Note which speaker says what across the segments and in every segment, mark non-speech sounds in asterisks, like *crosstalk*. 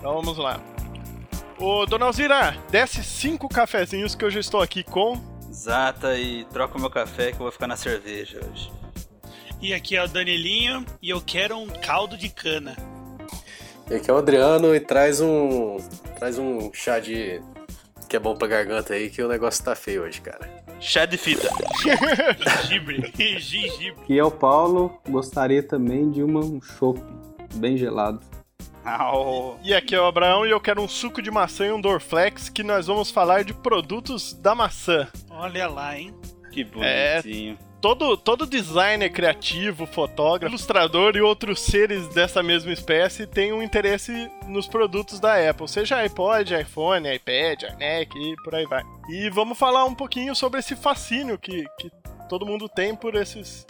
Speaker 1: Então vamos lá. Ô, Dona Alzira, desce cinco cafezinhos que eu já estou aqui com.
Speaker 2: Zata e troca o meu café que eu vou ficar na cerveja hoje.
Speaker 3: E aqui é o Danilinho e eu quero um caldo de cana.
Speaker 4: E aqui é o Adriano e traz um. Traz um chá de. que é bom pra garganta aí, que o negócio tá feio hoje, cara.
Speaker 2: Chá de fita. *laughs*
Speaker 3: Gengibre. Gengibre.
Speaker 5: Aqui é o Paulo, gostaria também de uma, um chopp bem gelado.
Speaker 2: Au.
Speaker 1: E aqui é o Abraão e eu quero um suco de maçã e um Dorflex que nós vamos falar de produtos da maçã.
Speaker 3: Olha lá, hein?
Speaker 2: Que bonitinho.
Speaker 1: Todo, todo designer criativo, fotógrafo, ilustrador e outros seres dessa mesma espécie tem um interesse nos produtos da Apple, seja iPod, iPhone, iPad, iMac e por aí vai. E vamos falar um pouquinho sobre esse fascínio que, que todo mundo tem por esses.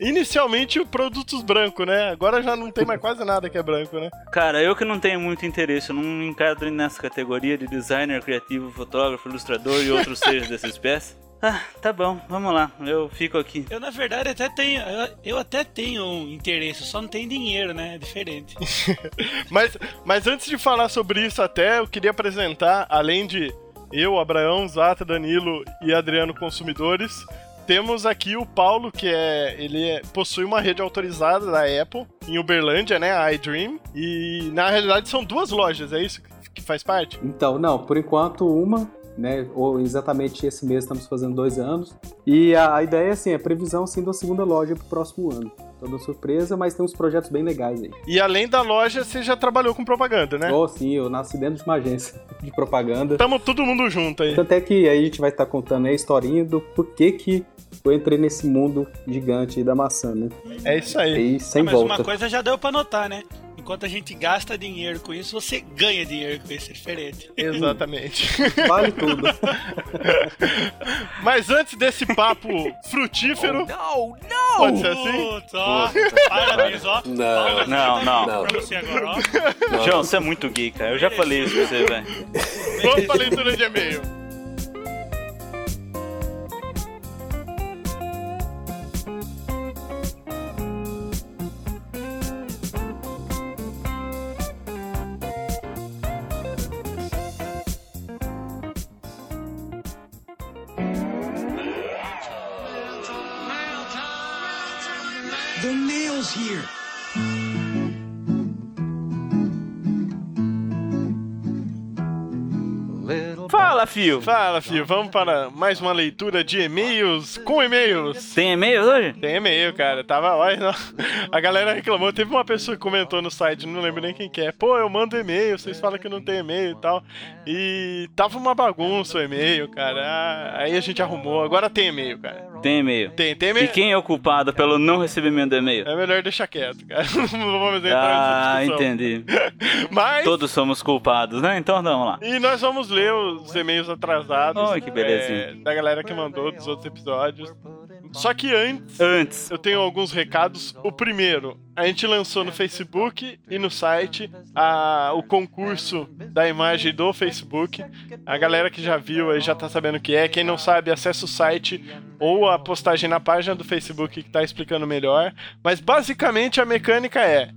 Speaker 1: Inicialmente produtos brancos, né? Agora já não tem mais quase nada que é branco, né?
Speaker 2: Cara, eu que não tenho muito interesse, eu não enquadro nessa categoria de designer, criativo, fotógrafo, ilustrador e outros *laughs* seres dessa espécie. Ah, tá bom, vamos lá, eu fico aqui.
Speaker 3: Eu, na verdade, até tenho. Eu, eu até tenho um interesse, só não tenho dinheiro, né? É diferente. *laughs*
Speaker 1: Mas, mas antes de falar sobre isso, até eu queria apresentar, além de eu, Abraão, Zata, Danilo e Adriano Consumidores, temos aqui o Paulo, que é ele é- possui uma rede autorizada da Apple em Uberlândia, né, a iDream, e na realidade são duas lojas, é isso que faz parte?
Speaker 5: Então, não, por enquanto uma, né? Ou exatamente esse mês estamos fazendo dois anos. E a, a ideia, assim, é previsão assim, da segunda loja pro próximo ano. Toda surpresa, mas tem uns projetos bem legais aí.
Speaker 1: E além da loja, você já trabalhou com propaganda, né?
Speaker 5: Oh, sim, eu nasci dentro de uma agência *laughs* de propaganda.
Speaker 1: Tamo todo mundo junto aí.
Speaker 5: Tanto é que aí a gente vai estar contando aí a historinha do porquê que eu entrei nesse mundo gigante aí da maçã, né?
Speaker 1: É isso aí.
Speaker 5: E sem
Speaker 3: Mas
Speaker 5: volta.
Speaker 3: uma coisa já deu pra notar, né? Enquanto a gente gasta dinheiro com isso, você ganha dinheiro com isso, é diferente. *laughs*
Speaker 1: Exatamente.
Speaker 5: Vale tudo. *laughs*
Speaker 1: Mas antes desse papo frutífero,
Speaker 2: Não,
Speaker 1: pode ser assim?
Speaker 3: Putz, ó. Parabéns, ó.
Speaker 4: Não,
Speaker 3: Palmas
Speaker 2: não, não.
Speaker 4: Não.
Speaker 3: Pra você agora, ó.
Speaker 2: João, você é muito gay, cara. Eu já falei isso pra você, velho.
Speaker 1: Vamos pra leitura de e-mail.
Speaker 6: The nail's here.
Speaker 2: Fala, fio.
Speaker 1: Fala, filho, vamos para mais uma leitura de e-mails com e-mails.
Speaker 2: Tem e-mails hoje?
Speaker 1: Tem e-mail, cara. Tava, olha, não. A galera reclamou. Teve uma pessoa que comentou no site, não lembro nem quem que é. Pô, eu mando e-mail, vocês falam que não tem e-mail e tal. E tava uma bagunça o e-mail, cara. Ah, Aí a gente arrumou. Agora tem e-mail, cara.
Speaker 2: Tem e-mail.
Speaker 1: Tem, tem
Speaker 2: E
Speaker 1: e-mail.
Speaker 2: quem é o culpado pelo não recebimento do e-mail?
Speaker 1: É melhor deixar quieto, cara. *laughs* Não vamos entrar
Speaker 2: Ah,
Speaker 1: nessa discussão.
Speaker 2: entendi. *laughs*
Speaker 1: Mas.
Speaker 2: Todos somos culpados, né? Então vamos lá.
Speaker 1: E nós vamos ler os e-mails atrasados
Speaker 2: Ai, que belezinha.
Speaker 1: é, da galera que mandou dos outros episódios. Só que antes,
Speaker 2: Antes.
Speaker 1: eu tenho alguns recados. O primeiro, a gente lançou no Facebook e no site a- o concurso da imagem do Facebook. A galera que já viu aí já tá sabendo o que é. Quem não sabe, acessa o site ou a postagem na página do Facebook que tá explicando melhor. Mas basicamente a mecânica é.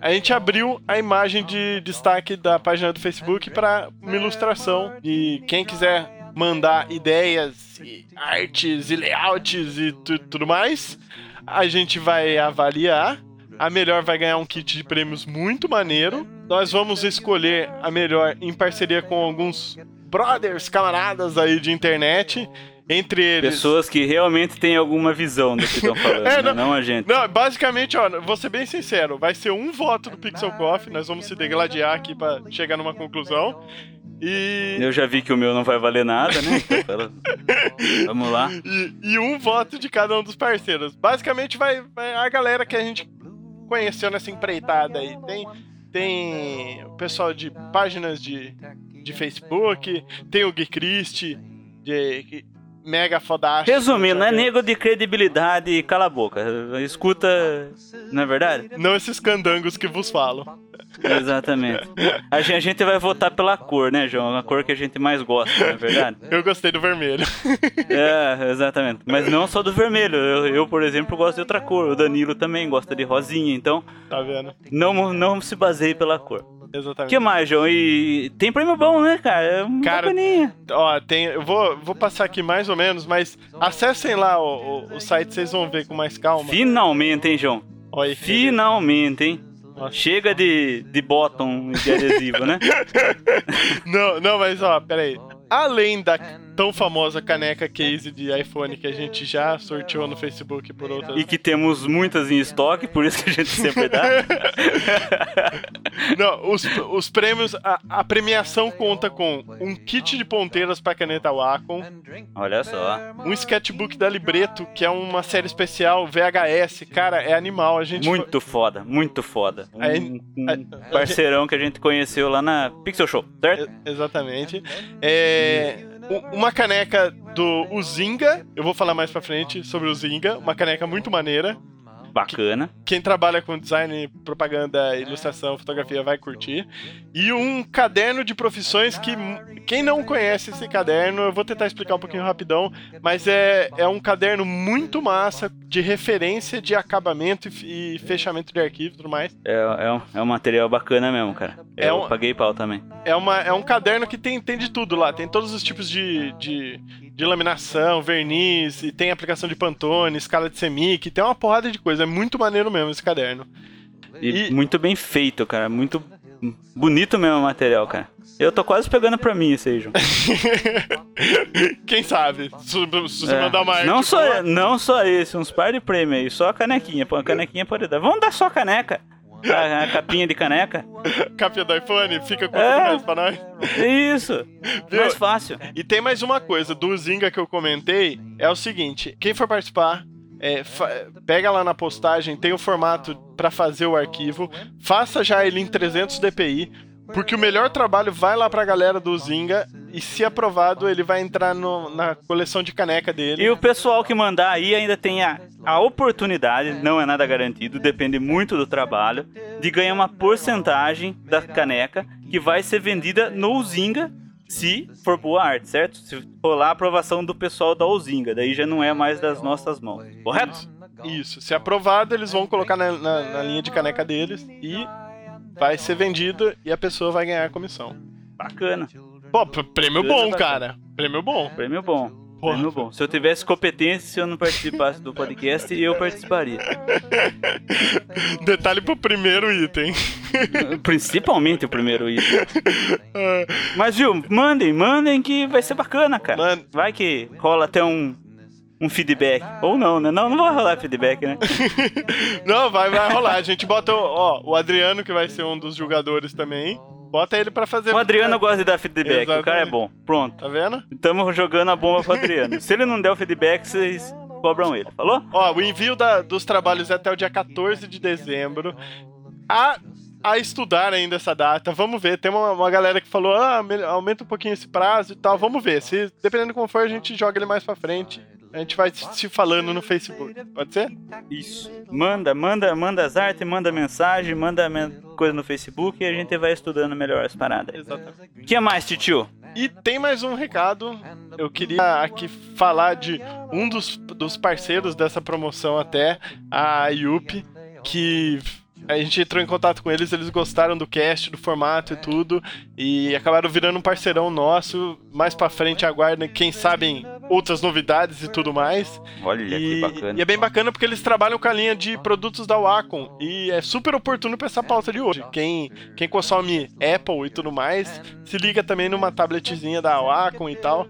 Speaker 1: A gente abriu a imagem de destaque da página do Facebook para uma ilustração. E quem quiser mandar ideias, e artes e layouts e tu- tudo mais, a gente vai avaliar. A melhor vai ganhar um kit de prêmios muito maneiro. Nós vamos escolher a melhor em parceria com alguns brothers, camaradas aí de internet. Entre eles.
Speaker 2: Pessoas que realmente têm alguma visão do que estão *laughs* falando,
Speaker 1: É,
Speaker 2: né?
Speaker 1: não-
Speaker 2: não a gente.
Speaker 1: Não, basicamente, ó, vou ser bem sincero, vai ser um voto do Pixel Coffee, nós vamos se degladiar aqui pra chegar numa conclusão. E,
Speaker 2: Eu já vi que o meu não vai valer nada, né? *laughs* Então, Vamos lá.
Speaker 1: e, e um voto de cada um dos parceiros. Basicamente, vai, vai a galera que a gente conheceu nessa empreitada aí. Tem, tem o pessoal de páginas de, de Facebook, tem o Gui Christie, de, que- mega fodástico.
Speaker 2: Resumindo, é nego de credibilidade, cala a boca. Escuta Não é verdade?
Speaker 1: Não esses candangos que vos falo.
Speaker 2: Exatamente. A gente, a gente vai votar pela cor, né, João? A cor que a gente mais gosta, não é verdade? *laughs*
Speaker 1: Eu gostei do vermelho. *laughs*
Speaker 2: É, exatamente. Mas não só do vermelho. Eu, eu, por exemplo, gosto de outra cor. O Danilo também gosta de rosinha. Então,
Speaker 1: Tá vendo?
Speaker 2: não, não se baseie pela cor. O
Speaker 1: Exatamente.
Speaker 2: que mais, João? E tem prêmio bom, né, cara? É uma
Speaker 1: Cara,
Speaker 2: bacaninha.
Speaker 1: Ó, tem, eu vou, vou passar aqui mais ou menos, mas acessem lá o, o, o site, vocês vão ver com mais calma.
Speaker 2: Finalmente, hein, João?
Speaker 1: Olha.
Speaker 2: Finalmente, hein?
Speaker 1: Nossa.
Speaker 2: Chega de, de bottom de adesivo, né? *laughs*
Speaker 1: Não, não, mas ó, peraí. Além da tão famosa caneca case de iPhone que a gente já sorteou no Facebook por outras.
Speaker 2: E que temos muitas em estoque, por isso que a gente sempre dá. *laughs*
Speaker 1: Não, os, os prêmios, a, a premiação conta com um kit de ponteiras para caneta Wacom,
Speaker 2: Olha só.
Speaker 1: um sketchbook da Libreto, que é uma série especial VHS. Cara, é animal. A gente
Speaker 2: Muito foda, muito foda. Um,
Speaker 1: Aí-
Speaker 2: um parceirão que a gente conheceu lá na Pixel Show, certo?
Speaker 1: Exatamente. É, uma caneca do Uzinga, eu vou falar mais pra frente sobre o Zinga, uma caneca muito maneira.
Speaker 2: Bacana.
Speaker 1: Quem trabalha com design, propaganda, ilustração, fotografia vai curtir. E um caderno de profissões que quem não conhece esse caderno, eu vou tentar explicar um pouquinho rapidão, mas é, é um caderno muito massa de referência de acabamento e, e fechamento de arquivo e tudo mais.
Speaker 2: É, é, um, é um material bacana mesmo, cara.
Speaker 1: É
Speaker 2: Eu
Speaker 1: um-
Speaker 2: paguei pau também.
Speaker 1: É, uma, é um caderno que tem, tem de tudo lá. Tem todos os tipos de, de, de laminação, verniz, e tem aplicação de Pantone, escala de semic, tem uma porrada de coisa. É muito maneiro mesmo esse caderno.
Speaker 2: E,
Speaker 1: E-
Speaker 2: muito bem feito, cara. Muito bonito mesmo o material, cara. Eu tô quase pegando pra mim esse aí, João. *laughs*
Speaker 1: Quem sabe? Se, se
Speaker 2: É.
Speaker 1: mandar uma
Speaker 2: não, só, não só esse, uns par de prêmio aí, só a canequinha. Pô, a canequinha pode dar. Vamos dar só a caneca. A, a capinha de caneca.
Speaker 1: capinha do iPhone, fica com
Speaker 2: É.
Speaker 1: mais pra nós.
Speaker 2: Isso.
Speaker 1: Viu?
Speaker 2: Mais fácil.
Speaker 1: E tem mais uma coisa, do Zinga que eu comentei, é o seguinte, quem for participar, é, pega lá na postagem, tem o formato pra fazer o arquivo, faça já ele em 300 dpi, porque o melhor trabalho vai lá pra galera do Zinga, e se aprovado, ele vai entrar no- na coleção de caneca dele.
Speaker 2: E o pessoal que mandar aí ainda tem a, a oportunidade, não é nada garantido, depende muito do trabalho, de ganhar uma porcentagem da caneca que vai ser vendida no Uzinga, se for boa arte, certo? Se rolar a aprovação do pessoal da Uzinga, daí já não é mais das nossas mãos, correto?
Speaker 1: Isso, se aprovado, eles vão colocar na, na- na linha de caneca deles, e vai ser vendido, e a pessoa vai ganhar a comissão.
Speaker 2: Bacana.
Speaker 1: Pô, prêmio bom,
Speaker 2: bacana.
Speaker 1: cara. Prêmio bom.
Speaker 2: Prêmio bom.
Speaker 1: Porra.
Speaker 2: Prêmio bom. Se eu tivesse competência, se eu não participasse do podcast, eu participaria. *laughs*
Speaker 1: Detalhe pro primeiro item. *laughs*
Speaker 2: Principalmente o primeiro item. *laughs* Mas viu, mandem, mandem que vai ser bacana, cara.
Speaker 1: Mano,
Speaker 2: Vai que rola até um, um feedback. Ou não, né? Não, não vai rolar feedback, né? *laughs*
Speaker 1: Não, vai, vai rolar. A gente bota o, ó, o Adriano, que vai ser um dos jogadores também. Bota ele pra fazer.
Speaker 2: O Adriano gosta de dar feedback, o cara é
Speaker 1: Exatamente.
Speaker 2: bom. Pronto.
Speaker 1: Tá vendo?
Speaker 2: Estamos jogando a bomba pro Adriano. Se ele não der o feedback, vocês cobram ele. Falou?
Speaker 1: Ó, o envio da- dos trabalhos é até o dia 14 de dezembro. A, a estudar ainda essa data. Vamos ver. Tem uma, uma galera que falou: ah, aumenta um pouquinho esse prazo e tal. Vamos ver. Se, dependendo como for, a gente joga ele mais pra frente. A gente vai se falando no Facebook. Pode ser?
Speaker 2: Isso. Manda, manda, manda as artes, manda mensagem, manda coisa no Facebook e a gente vai estudando melhor as paradas.
Speaker 1: Exatamente.
Speaker 2: O que mais, titio?
Speaker 1: E tem mais um recado. Eu queria aqui falar de um dos, dos parceiros dessa promoção até, a IUP, que a gente entrou em contato com eles, eles gostaram do cast, do formato e tudo, e acabaram virando um parceirão nosso. Mais pra frente aguardem, quem sabe, outras novidades e tudo mais.
Speaker 2: Olha que
Speaker 1: E,
Speaker 2: bacana.
Speaker 1: e é bem bacana porque eles trabalham com a linha de produtos da Wacom. E é super oportuno pra essa pauta de hoje. Quem, quem consome Apple e tudo mais, se liga também numa tabletzinha da Wacom e tal.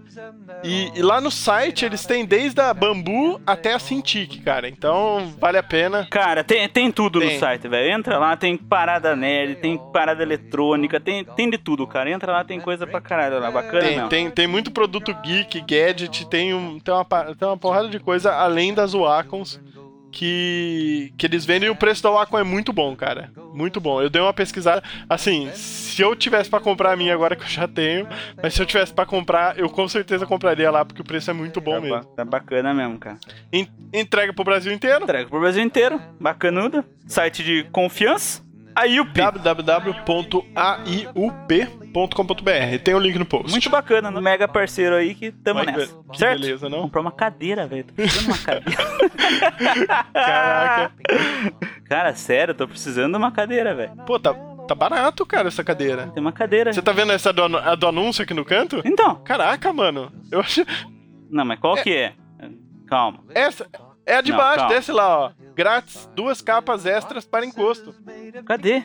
Speaker 1: E, e lá no site eles têm desde a Bambu até a Cintiq, cara. Então vale a pena.
Speaker 2: Cara, tem, tem tudo
Speaker 1: Tem.
Speaker 2: no site, velho. Entra lá, tem parada nerd, tem parada eletrônica, tem, tem de tudo, cara. Entra lá, tem coisa pra caralho lá. Bacana
Speaker 1: Tem,
Speaker 2: mesmo.
Speaker 1: tem, tem muito produto geek, gadget, tem, um, tem, uma, tem uma porrada de coisa além das Wacoms que, que eles vendem e o preço da Wacom é muito bom, cara. Muito bom. Eu dei uma pesquisada. Assim, se eu tivesse pra comprar a minha agora que eu já tenho, mas se eu tivesse pra comprar, eu com certeza compraria lá, porque o preço é muito bom
Speaker 2: tá,
Speaker 1: mesmo.
Speaker 2: ba- tá bacana mesmo, cara.
Speaker 1: En- entrega pro Brasil inteiro.
Speaker 2: Entrega pro Brasil inteiro. Bacanuda. Site de confiança. A IUP.
Speaker 1: www.aiup.com.br. Tem o link no post.
Speaker 2: Muito bacana, no mega parceiro aí que tamo nessa.
Speaker 1: be- que
Speaker 2: certo?
Speaker 1: beleza, não?
Speaker 2: Comprar uma cadeira, velho. Tô precisando de uma cadeira. *laughs*
Speaker 1: Caraca.
Speaker 2: Cara, sério, tô precisando de uma cadeira, velho.
Speaker 1: Pô, tá, tá barato, cara, essa cadeira.
Speaker 2: Tem uma cadeira.
Speaker 1: Você tá vendo essa do, a do anúncio aqui no canto?
Speaker 2: Então.
Speaker 1: Caraca, mano. Eu acho.
Speaker 2: Não, mas qual que é? Calma.
Speaker 1: Essa é a de
Speaker 2: Não,
Speaker 1: baixo,
Speaker 2: calma.
Speaker 1: desce lá, ó. Grátis, duas capas extras para encosto.
Speaker 2: Cadê?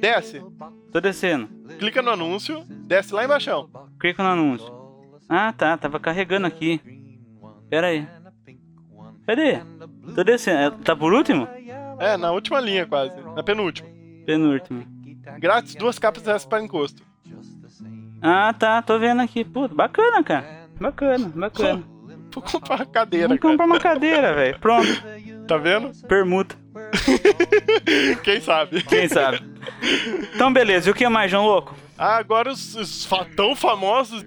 Speaker 1: Desce.
Speaker 2: Tô descendo.
Speaker 1: Clica no anúncio, desce lá embaixo.
Speaker 2: Clica no anúncio. Ah, tá. Tava carregando aqui. Pera aí. Cadê? Tô descendo. É, Tá por último?
Speaker 1: É, na última linha quase. Na penúltima.
Speaker 2: Penúltimo.
Speaker 1: Grátis, duas capas extras para encosto.
Speaker 2: Ah, tá. Tô vendo aqui. Puta, bacana, cara. Bacana, bacana. *laughs*
Speaker 1: Vou comprar uma cadeira, cara.
Speaker 2: comprar uma cadeira, velho. Pronto. *laughs*
Speaker 1: Tá vendo?
Speaker 2: Permuta. *laughs*
Speaker 1: Quem sabe?
Speaker 2: Quem sabe? Então, beleza. E o que mais, João Louco?
Speaker 1: Ah, agora os, os fa- tão famosos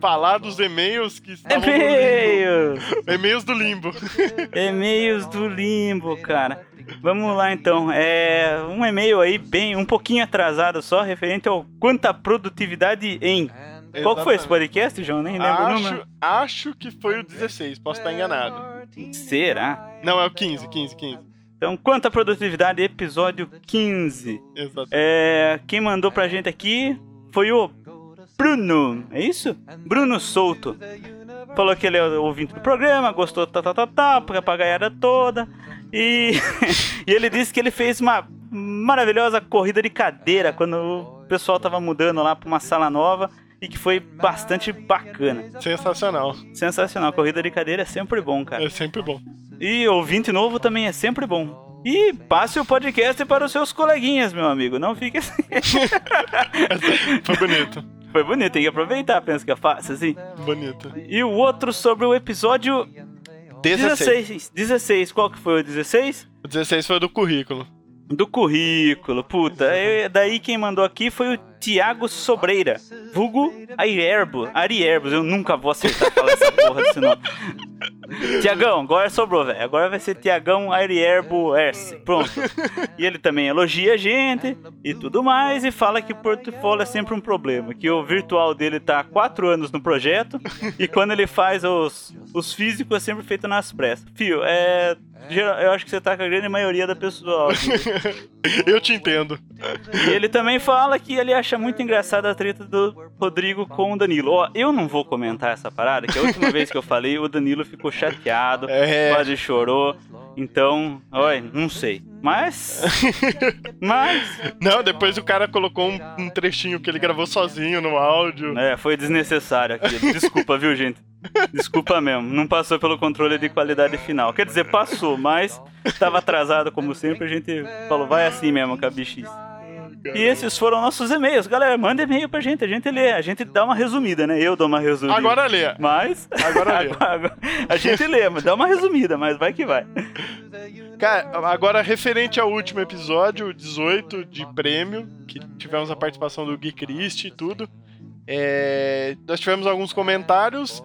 Speaker 1: falar dos e-mails que estavam
Speaker 2: E-mails!
Speaker 1: E-mails do limbo.
Speaker 2: E-mails do limbo, cara. Vamos lá então. É um e-mail aí bem um pouquinho atrasado só, referente ao quanta produtividade em. Qual que foi esse podcast, João? Nem lembro o número.
Speaker 1: Acho, acho que foi o 16, posso estar enganado.
Speaker 2: Será?
Speaker 1: Não, é o 15, 15, 15.
Speaker 2: Então, quanta produtividade, episódio 15.
Speaker 1: Exato.
Speaker 2: É, quem mandou pra gente aqui foi o Bruno, é isso? Bruno Souto. Falou que ele é o ouvinte do programa, gostou, tá, tá, tá, tá, porque a pagaiada toda. E, *laughs* e ele disse que ele fez uma maravilhosa corrida de cadeira quando o pessoal tava mudando lá pra uma sala nova e que foi bastante bacana.
Speaker 1: Sensacional.
Speaker 2: Sensacional, corrida de cadeira é sempre bom, cara.
Speaker 1: É sempre bom.
Speaker 2: E ouvinte novo também é sempre bom. E passe o podcast para os seus coleguinhas, meu amigo. Não fique assim. *laughs*
Speaker 1: Foi bonito.
Speaker 2: Foi bonito, tem que aproveitar, pensa que é fácil, assim.
Speaker 1: Bonito.
Speaker 2: E o outro sobre o episódio
Speaker 1: 16.
Speaker 2: 16. 16. Qual que foi o 16?
Speaker 1: O 16 foi do currículo.
Speaker 2: Do currículo, puta. É, daí quem mandou aqui foi o Tiago Sobreira, vulgo Arierbos. Arierbos, eu nunca vou acertar falar essa porra desse nome. *laughs* Tiagão, agora sobrou, velho. Agora vai ser Tiagão Arierbo S. Pronto. E ele também elogia a gente e tudo mais e fala que o portfólio é sempre um problema. Que o virtual dele tá há quatro anos no projeto e quando ele faz os, os físicos é sempre feito nas pressas. Fio, é. Eu acho que você tá com a grande maioria da pessoal.
Speaker 1: Eu te entendo.
Speaker 2: E ele também fala que ele acha muito engraçada a treta do Rodrigo com o Danilo. Ó, eu não vou comentar essa parada, que a última vez que eu falei, o Danilo ficou chateado,
Speaker 1: É.
Speaker 2: quase chorou. Então, olha, não sei. Mas. *laughs* Mas.
Speaker 1: Não, depois o cara colocou um, um trechinho que ele gravou sozinho no áudio.
Speaker 2: É, foi desnecessário aquilo. Desculpa, viu, gente? Desculpa mesmo. Não passou pelo controle de qualidade final. Quer dizer, passou, mas tava atrasado como sempre. A gente falou, vai assim mesmo com E esses foram nossos e-mails. Galera, manda e-mail pra gente. A gente lê. A gente dá uma resumida, né? Eu dou uma resumida.
Speaker 1: Agora lê.
Speaker 2: Mas.
Speaker 1: Agora lê. *laughs*
Speaker 2: a gente lê, mas dá uma resumida, mas vai que vai.
Speaker 1: Cara, agora referente ao último episódio, o 18 de prêmio, que tivemos a participação do Gui Christie e tudo. É, nós tivemos alguns comentários.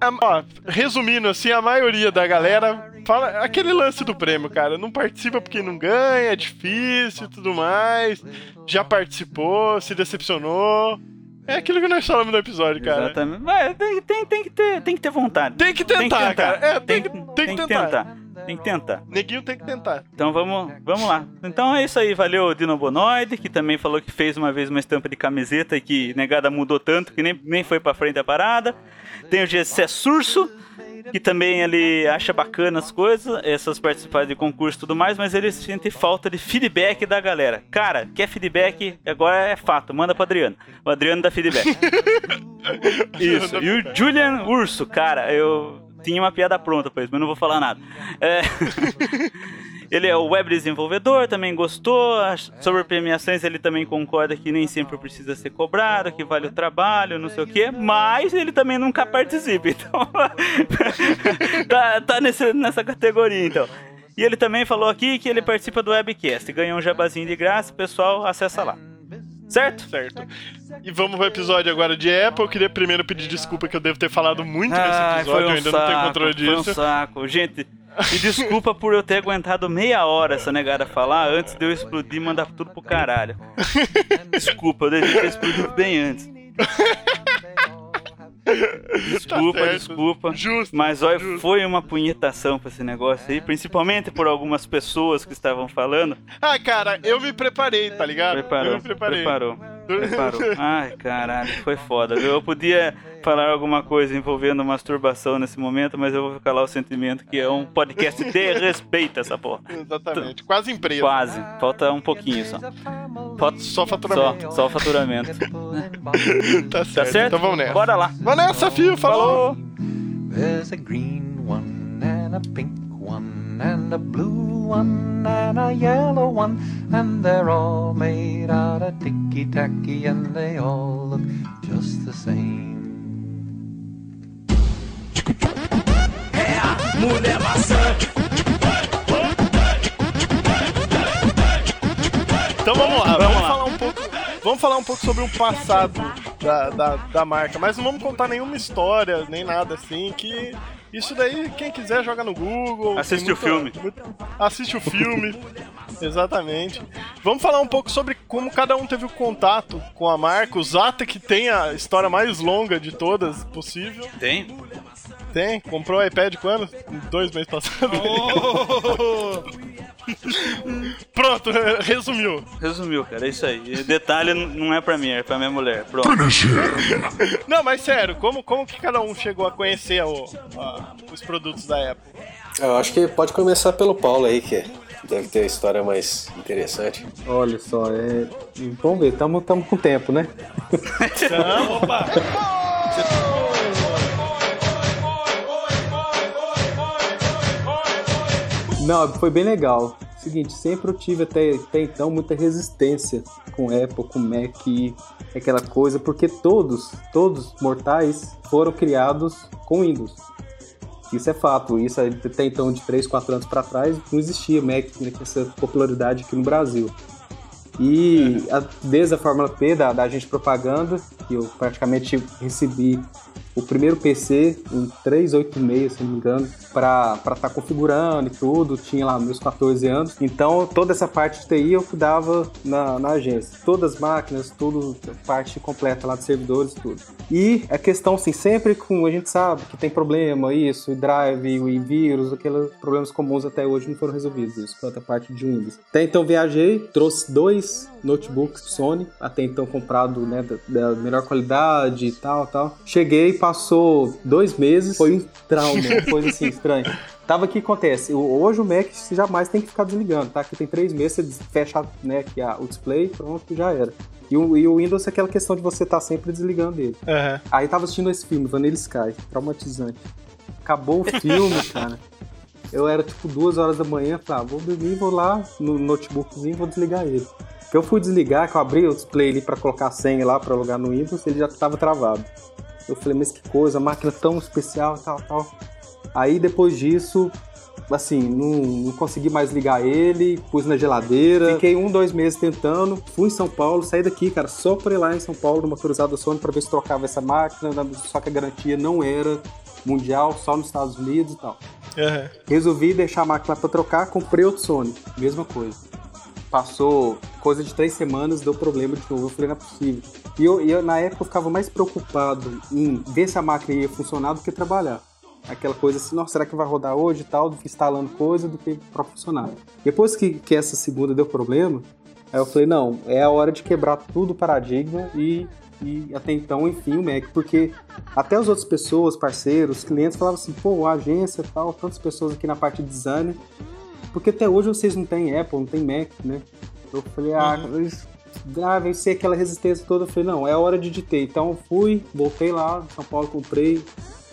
Speaker 1: A- ó, resumindo assim, a maioria da galera fala aquele lance do prêmio, cara. Não participa porque não ganha, é difícil e tudo mais. Já participou, se decepcionou. É aquilo que nós falamos no episódio, cara.
Speaker 2: Exatamente. Vai, tem, tem, tem, que ter, tem que ter vontade.
Speaker 1: Tem que tentar, cara. É, tem, que, tem que tentar.
Speaker 2: Tem que tentar.
Speaker 1: Neguinho tem que tentar.
Speaker 2: Então vamos, vamos lá. Então é isso aí, valeu o Dino Bonoide, que também falou que fez uma vez uma estampa de camiseta e que negada mudou tanto que nem, nem foi pra frente a parada. Tem o Gessé Surso, que também ele acha bacana as coisas, essas participadas de concurso e tudo mais, mas ele sente falta de feedback da galera. Cara, quer feedback? Agora é fato, manda pro Adriano. O Adriano dá feedback. *laughs* Isso. E o Julian Urso, cara, eu tinha uma piada pronta pra isso, mas não vou falar nada. É... *laughs* Ele é o web desenvolvedor, também gostou. Sobre premiações, ele também concorda que nem sempre precisa ser cobrado, que vale o trabalho, não sei o quê, mas ele também nunca participa, então. *laughs* tá tá nesse, nessa categoria, então. E ele também falou aqui que ele participa do Webcast. Ganhou um jabazinho de graça, pessoal, acessa lá. Certo?
Speaker 1: Certo. E vamos pro episódio agora de Apple. Eu queria primeiro pedir desculpa que eu devo ter falado muito nesse
Speaker 2: Ai,
Speaker 1: episódio,
Speaker 2: foi um
Speaker 1: eu ainda não tenho
Speaker 2: saco,
Speaker 1: controle
Speaker 2: Foi um
Speaker 1: disso.
Speaker 2: saco. Gente, e desculpa por eu ter aguentado meia hora essa negada falar antes de eu explodir e mandar tudo pro caralho. *laughs* Desculpa, eu devia ter explodido bem antes. *laughs* Desculpa,
Speaker 1: Tá
Speaker 2: desculpa.
Speaker 1: Justo.
Speaker 2: Mas olha,
Speaker 1: justo.
Speaker 2: foi uma punhetação pra esse negócio aí, principalmente por algumas pessoas que estavam falando.
Speaker 1: Ah, cara, eu me preparei, tá ligado? Eu
Speaker 2: Preparou,
Speaker 1: me preparei.
Speaker 2: preparou, preparou. Ai, caralho, foi foda. viu? Eu podia falar alguma coisa envolvendo masturbação nesse momento, mas eu vou calar o sentimento que é um podcast de respeito essa porra.
Speaker 1: Exatamente. Quase empresa.
Speaker 2: Quase, falta um pouquinho só. Falta
Speaker 1: Só
Speaker 2: só,
Speaker 1: faturamento.
Speaker 2: só o faturamento.
Speaker 1: Tá certo.
Speaker 2: Tá certo?
Speaker 1: Então vamos nessa.
Speaker 2: Bora lá.
Speaker 1: Vamos nessa, filho. Falou.
Speaker 2: Falou!
Speaker 7: There's a green one and a pink one and a blue one and a yellow one and they're all made out of ticky tacky and they all look just the same.
Speaker 1: Então vamos lá. Vamos,
Speaker 2: Vamos lá.
Speaker 1: falar um pouco. Vamos falar um pouco sobre o passado da, da, da marca, mas não vamos contar nenhuma história, nem nada assim, que isso daí, quem quiser joga no Google.
Speaker 2: Assiste
Speaker 1: tem
Speaker 2: o filme.
Speaker 1: muito- assiste o filme. *laughs* Exatamente. Vamos falar um pouco sobre como cada um teve o contato com a marca. O Zata, que tem a história mais longa de todas possível.
Speaker 2: Tem?
Speaker 1: Tem. Comprou o iPad quando? Dois meses passados. *laughs* Pronto, resumiu.
Speaker 2: Resumiu, cara, é isso aí. Detalhe não é pra mim, é pra minha mulher. Pronto. *laughs*
Speaker 1: Não, mas sério, como, como que cada um chegou a conhecer o- a- os produtos da Apple?
Speaker 4: Eu acho que pode começar pelo Paulo aí, que deve ter a história mais interessante.
Speaker 5: Olha só, é. Vamos ver, estamos com tempo, né? *laughs*
Speaker 1: Então,
Speaker 3: Opa!
Speaker 5: Não, foi bem legal. Seguinte, sempre eu tive até, até então muita resistência com Apple, com Mac aquela coisa, porque todos, todos mortais foram criados com Windows. Isso é fato. Isso até então, de 3, 4 anos para trás, não existia Mac né, com essa popularidade aqui no Brasil. E a- desde a Fórmula P da, da agente propaganda, que eu praticamente recebi o primeiro PC em 386, se não me engano, para estar configurando e tudo. Tinha lá meus 14 anos. Então, toda essa parte de TI eu cuidava na, na agência. Todas as máquinas, tudo, parte completa lá de servidores tudo. E a questão, assim, sempre com. A gente sabe que tem problema, isso, drive, e vírus, aqueles problemas comuns até hoje não foram resolvidos. Isso quanto a parte de Windows. Até então viajei, trouxe dois notebooks Sony, até então comprado, né, da, da melhor qualidade e tal, tal. Cheguei, passou dois meses, foi um trauma, uma coisa assim estranha. *laughs* Tava que acontece? Hoje o Mac você jamais tem que ficar desligando, tá? Que tem três meses, você fecha né, que a- o display, pronto, já era. E o, e o Windows é aquela questão de você estar sempre desligando ele.
Speaker 1: Aham.
Speaker 5: Aí tava assistindo esse filme, Vanilla Sky, traumatizante. Acabou o filme, *laughs* cara. Eu era tipo duas horas da manhã, ah, vou dormir, vou lá no notebookzinho, vou desligar ele. Que eu fui desligar, que eu abri o display ali pra colocar a senha lá pra logar no Windows, ele já tava travado. Eu falei, mas que coisa, máquina tão especial e tal, tal. Aí depois disso, assim, não, não consegui mais ligar ele, pus na geladeira. Fiquei um, dois meses tentando. Fui em São Paulo, saí daqui, cara, só pra ir lá em São Paulo, numa cruzada Sony, pra ver se trocava essa máquina, só que a garantia não era mundial, só nos Estados Unidos e tal.
Speaker 1: Aham.
Speaker 5: Resolvi deixar a máquina pra trocar, comprei outro Sony, mesma coisa. Passou coisa de três semanas, deu problema de novo. Eu falei, não é possível. E eu, eu, na época eu ficava mais preocupado em ver se a máquina ia funcionar do que trabalhar. Aquela coisa assim, nossa, será que vai rodar hoje e tal, do que instalando coisa, do que pra funcionar. Depois que, que essa segunda deu problema, aí eu falei, não, é a hora de quebrar tudo o paradigma e, e até então, enfim, o Mac, porque até as outras pessoas, parceiros, clientes, falavam assim, pô, a agência tal, tantas pessoas aqui na parte de design, porque até hoje vocês não têm Apple, não tem Mac, né? Eu falei, ah, eles ah, vencer aquela resistência toda. Eu falei, não, é hora de ter. Então eu fui, voltei lá, São Paulo, comprei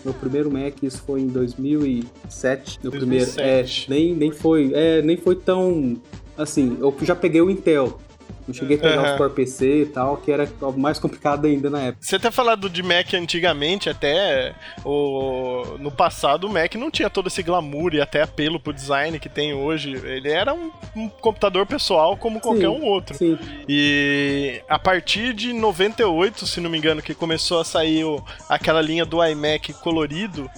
Speaker 5: meu primeiro Mac, isso foi em 2007. Meu
Speaker 1: 2007.
Speaker 5: primeiro, é, nem, nem foi, é, nem foi tão assim, eu já peguei o Intel. Não cheguei a pegar
Speaker 1: Aham.
Speaker 5: os Core PC e tal, que era mais complicado ainda na época.
Speaker 1: Você ter falado de Mac antigamente, até o, no passado o Mac não tinha todo esse glamour e até apelo pro design que tem hoje. Ele era um, um computador pessoal como qualquer
Speaker 5: Sim.
Speaker 1: um outro.
Speaker 5: Sim,
Speaker 1: E a partir de 98, se não me engano, que começou a sair o- aquela linha do iMac colorido,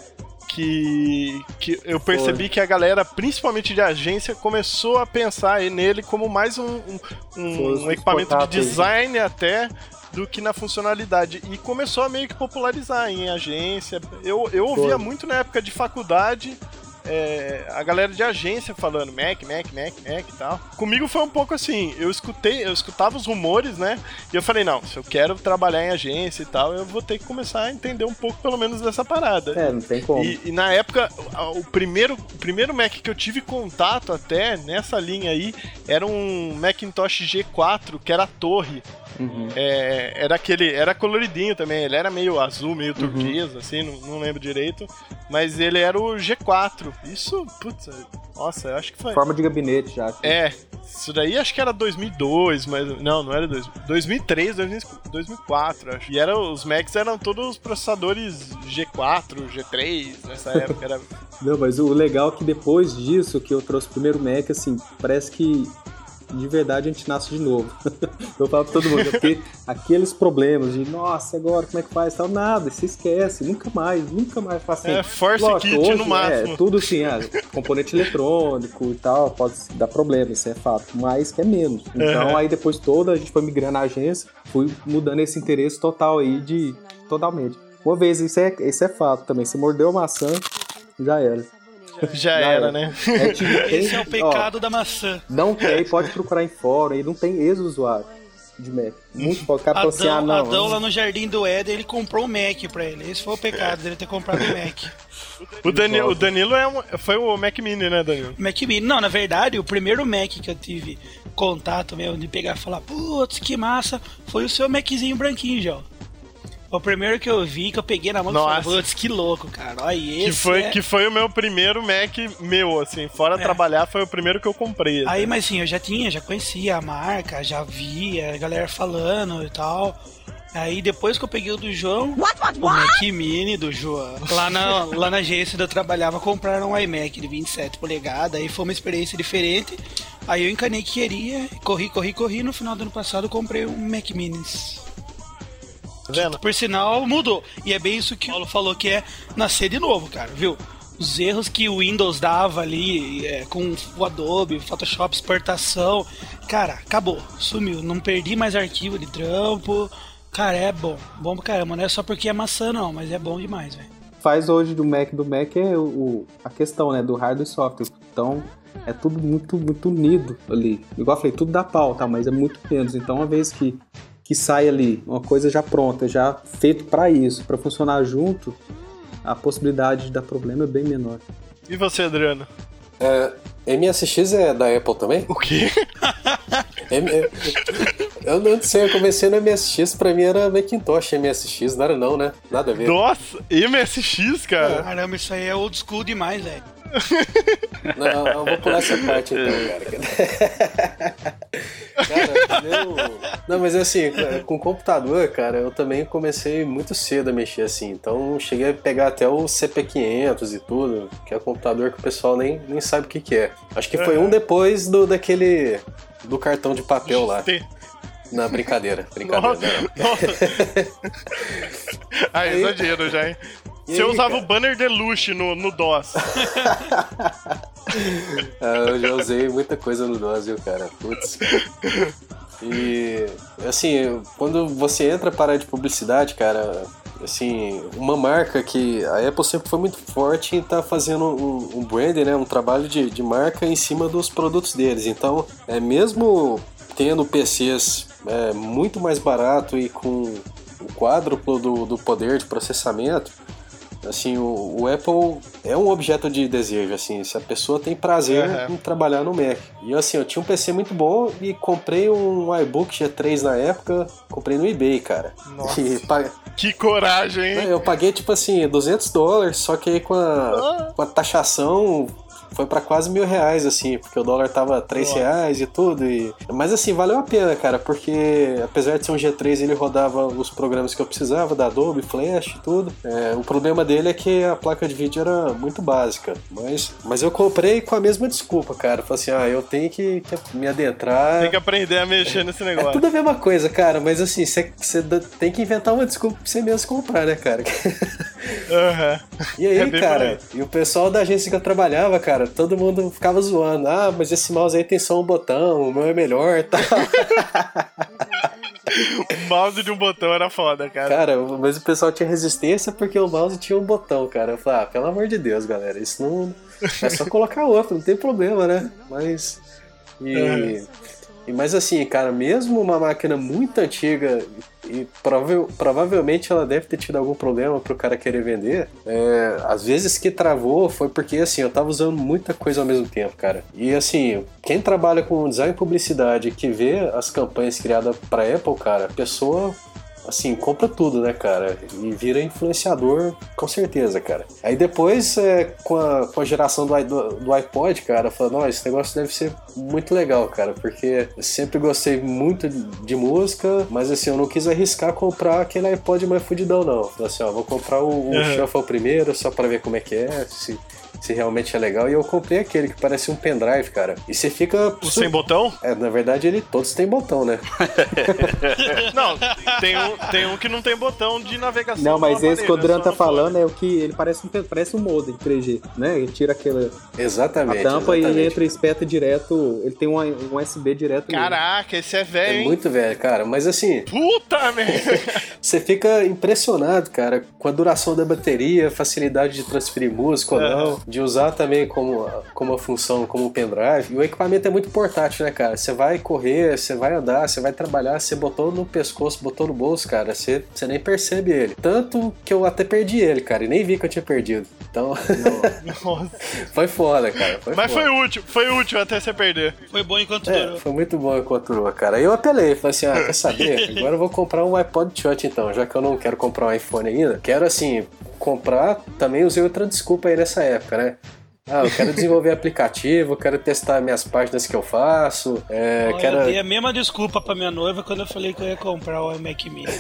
Speaker 1: que, que eu percebi que a galera, principalmente de agência, começou a pensar nele como mais um, um- um
Speaker 5: Foi os
Speaker 1: equipamento de design até do que na funcionalidade. E começou a meio que popularizar em agência. Eu, eu ouvia
Speaker 5: Foi.
Speaker 1: muito na época de faculdade é, a galera de agência falando Mac, Mac, Mac, Mac e tal. Comigo foi um pouco assim, eu escutei, eu escutava os rumores, né? E eu falei, não, se eu quero trabalhar em agência e tal, eu vou ter que começar a entender um pouco pelo menos dessa parada.
Speaker 5: é, não tem como.
Speaker 1: E, e na época, o primeiro, o primeiro Mac que eu tive contato até nessa linha aí era um Macintosh G4, que era a torre.
Speaker 5: Uhum.
Speaker 1: É, era aquele. Era coloridinho também, ele era meio azul, meio turquesa, assim, não, não lembro direito. Mas ele era o G4. Isso, putz, nossa, eu acho que foi.
Speaker 5: Forma de gabinete já.
Speaker 1: É, isso daí acho que era 2002, mas não, não era 2000, 2003, 2005, 2004, acho. E era, os Macs eram todos processadores G4, G3 nessa *laughs* época. Era,
Speaker 5: Não, mas o legal é que depois disso, que eu trouxe o primeiro Mac, assim, parece que de verdade a gente nasce de novo. *laughs* eu falo pra todo mundo, é porque aqueles problemas de, nossa, agora como é que faz? Tal, nada, você esquece, nunca mais, nunca mais faz assim.
Speaker 1: É, force
Speaker 5: Lógico,
Speaker 1: kit
Speaker 5: hoje,
Speaker 1: no máximo.
Speaker 5: É, tudo assim, ah, componente eletrônico e tal, pode dar problema, isso é fato, mas que é menos. Então
Speaker 1: Uhum.
Speaker 5: aí depois toda a gente foi migrando a agência, fui mudando esse interesse total aí de, totalmente. Uma vez, isso é, isso é fato também, se mordeu a maçã, já era. *laughs*
Speaker 1: já
Speaker 5: Já
Speaker 1: era, né?
Speaker 5: É, *laughs* tipo,
Speaker 3: Esse
Speaker 5: tem-
Speaker 3: é o pecado da maçã.
Speaker 5: ó, não tem, pode procurar em fórum aí, não tem ex-usuário de Mac. Muito pouco. O cara falou assim, ah,
Speaker 3: Adão,
Speaker 5: não.
Speaker 3: Adão lá no Jardim do Éden, ele comprou um Mac pra ele. Esse foi o pecado dele ter comprado um Mac. *laughs*
Speaker 1: O, Dani, o Danilo é um- foi o Mac Mini, né, Danilo?
Speaker 3: Mac Mini. Não, na verdade, o primeiro Mac que eu tive contato mesmo de pegar e falar, putz, que massa, foi o seu Maczinho branquinho, já. O primeiro que eu vi, que eu peguei na mão
Speaker 1: Nossa.
Speaker 3: putz, que louco, cara. Olha esse.
Speaker 1: Que foi,
Speaker 3: é-
Speaker 1: que foi o meu primeiro Mac meu, assim, fora
Speaker 3: É.
Speaker 1: trabalhar, foi o primeiro que eu comprei.
Speaker 3: Aí,
Speaker 1: assim.
Speaker 3: mas sim, eu já tinha, já conhecia a marca, já via a galera falando e tal. Aí depois que eu peguei o do João, o Mac Mini do João, lá na, lá na agência onde eu trabalhava, compraram um iMac de 27 polegadas, aí foi uma experiência diferente. Aí eu encanei que queria, corri, corri, corri, no final do ano passado eu comprei um Mac Minis.
Speaker 1: Tá vendo?
Speaker 3: Por sinal, mudou. E é bem isso que o Paulo falou, que é nascer de novo, cara, viu? Os erros que o Windows dava ali é, com o Adobe, o Photoshop, exportação, cara, acabou, sumiu. Não perdi mais arquivo de trampo. Cara, é bom. Bom pra caramba. Não é só porque é maçã, não, mas é bom demais, velho.
Speaker 5: Faz hoje do Mac do Mac é o, o- a questão, né, do hardware e software. Então, é tudo muito, muito unido ali. Igual eu falei, tudo dá pau, tá? Mas é muito menos. Então, uma vez que, que sai ali uma coisa já pronta, já feito pra isso, pra funcionar junto, a possibilidade de dar problema é bem menor.
Speaker 1: E você, Adriano?
Speaker 4: É, MSX é da Apple também?
Speaker 1: O quê? *laughs*
Speaker 4: M- é- eu não sei, eu comecei no MSX, pra mim era Macintosh MSX, não era não, né? Nada a ver.
Speaker 1: Nossa, MSX, cara?
Speaker 3: Caramba, isso aí é old school demais, velho.
Speaker 4: Não, eu vou pular essa parte então, cara. *laughs* Cara, meu... Não, mas assim, com computador, cara, eu também comecei muito cedo a mexer assim. Então cheguei a pegar até o CP500 e tudo, que é um computador que o pessoal nem, nem sabe o que, que é. Acho que foi um depois do daquele. do cartão de papel lá.
Speaker 1: Tem-
Speaker 4: Na brincadeira, brincadeira.
Speaker 1: Nossa, nossa. *laughs* ah,
Speaker 4: Aí-
Speaker 1: exagero já, hein?
Speaker 4: E
Speaker 1: Você
Speaker 4: aí,
Speaker 1: usava
Speaker 4: cara?
Speaker 1: o banner deluxe no, no DOS.
Speaker 4: Ah, *laughs* eu já usei muita coisa no DOS, viu, cara? Putz. E, assim, quando você entra para a área de publicidade, cara, assim, uma marca que a Apple sempre foi muito forte em estar fazendo um, um branding, né? Um trabalho de, de marca em cima dos produtos deles. Então, é mesmo tendo PCs é, muito mais barato e com o quádruplo do, do poder de processamento, assim, o, o Apple é um objeto de desejo, assim, se a pessoa tem prazer
Speaker 1: Aham.
Speaker 4: em trabalhar no Mac. E assim, eu tinha um PC muito bom e comprei um iBook G3 na época, comprei no eBay, cara.
Speaker 1: Nossa. *laughs*
Speaker 4: E pa-
Speaker 1: Que coragem, hein?
Speaker 4: eu paguei tipo assim, 200 dólares, só que aí com a, com a taxação foi pra quase mil reais, assim, porque o dólar tava 3 reais e tudo. E... Mas assim, valeu a pena, cara, porque apesar de ser um G3, ele rodava os programas que eu precisava, da Adobe, Flash e tudo. É, o problema dele é que a placa de vídeo era muito básica. Mas, mas eu comprei com a mesma desculpa, cara. Falei assim, ah, eu tenho que, que me adentrar.
Speaker 1: Tem que aprender a mexer nesse
Speaker 4: É
Speaker 1: negócio.
Speaker 4: tudo a mesma coisa, cara, mas assim, você tem que inventar uma desculpa pra você mesmo comprar, né, cara?
Speaker 1: Aham.
Speaker 4: E aí,
Speaker 1: É
Speaker 4: cara, e o pessoal da agência que eu trabalhava, cara, todo mundo ficava zoando. Ah, mas esse mouse aí tem só um botão, o meu é melhor e tal. *laughs*
Speaker 1: O mouse de um botão era foda, cara.
Speaker 4: cara, mas o pessoal tinha resistência porque o mouse tinha um botão, cara. Eu falei, ah, pelo amor de Deus, galera, isso não. É só colocar outro, não tem problema, né? Mas. E.
Speaker 1: É.
Speaker 4: e mas assim, cara, mesmo uma máquina muito antiga e provavelmente ela deve ter tido algum problema pro cara querer vender. É, às vezes que travou foi porque assim, eu tava usando muita coisa ao mesmo tempo, cara. E assim, quem trabalha com design e publicidade que vê as campanhas criadas pra Apple, cara, a pessoa assim, compra tudo, né, cara? E vira influenciador, com certeza, cara. Aí depois, é, com, a, com a geração do, do, do iPod, cara, falando, não, esse negócio deve ser muito legal, cara, porque eu sempre gostei muito de, música, mas assim, eu não quis arriscar comprar aquele iPod mais fudidão, não. Falei assim, ó, vou comprar o, o
Speaker 1: Uhum.
Speaker 4: Shuffle primeiro, só pra ver como é que é, se, se realmente é legal. E eu comprei aquele que parece um pendrive, cara. E você fica...
Speaker 1: O sem botão?
Speaker 4: É, na verdade, ele todos têm botão, né? *laughs*
Speaker 1: Não, tem um, tem um que não tem botão de navegação.
Speaker 5: Não, mas esse que o Duran
Speaker 1: é
Speaker 5: tá falando é o que ele parece um, parece um modem 3G, né? Ele tira aquela a
Speaker 4: Exatamente.
Speaker 5: tampa e
Speaker 4: exatamente.
Speaker 5: entra e espeta direto. Ele tem um, um USB direto. nele.
Speaker 1: Caraca, esse é velho,
Speaker 4: É
Speaker 1: hein?
Speaker 4: muito velho, cara. Mas assim,
Speaker 1: Puta merda! *laughs*
Speaker 4: você fica impressionado, cara, com a duração da bateria, facilidade de transferir música ou não, de usar também como, como uma função, como um pendrive. E o equipamento é muito portátil, né, cara? Você vai correr, você vai andar, você vai trabalhar, você botou no pescoço, botou no bolso, cara, você, você nem percebe ele. Tanto que eu até perdi ele, cara, e nem vi que eu tinha perdido. Então,
Speaker 1: Nossa. *laughs*
Speaker 4: foi foda, cara. Foi
Speaker 1: Mas
Speaker 4: foda.
Speaker 1: foi útil, foi útil até você perder.
Speaker 3: Foi bom enquanto
Speaker 4: É,
Speaker 3: durou.
Speaker 4: foi muito bom enquanto durou, cara. Aí eu apelei, falei assim, ah, quer saber? *laughs* Agora eu vou comprar um iPod Touch então, já que eu não quero comprar um iPhone ainda. Quero, assim, comprar, também usei outra desculpa aí nessa época, né? Ah, eu quero desenvolver *laughs* aplicativo, quero testar minhas páginas que eu faço, é,
Speaker 3: Ó,
Speaker 4: quero...
Speaker 3: Eu dei a mesma desculpa pra minha noiva quando eu falei que eu ia comprar o Mac Mini. *laughs*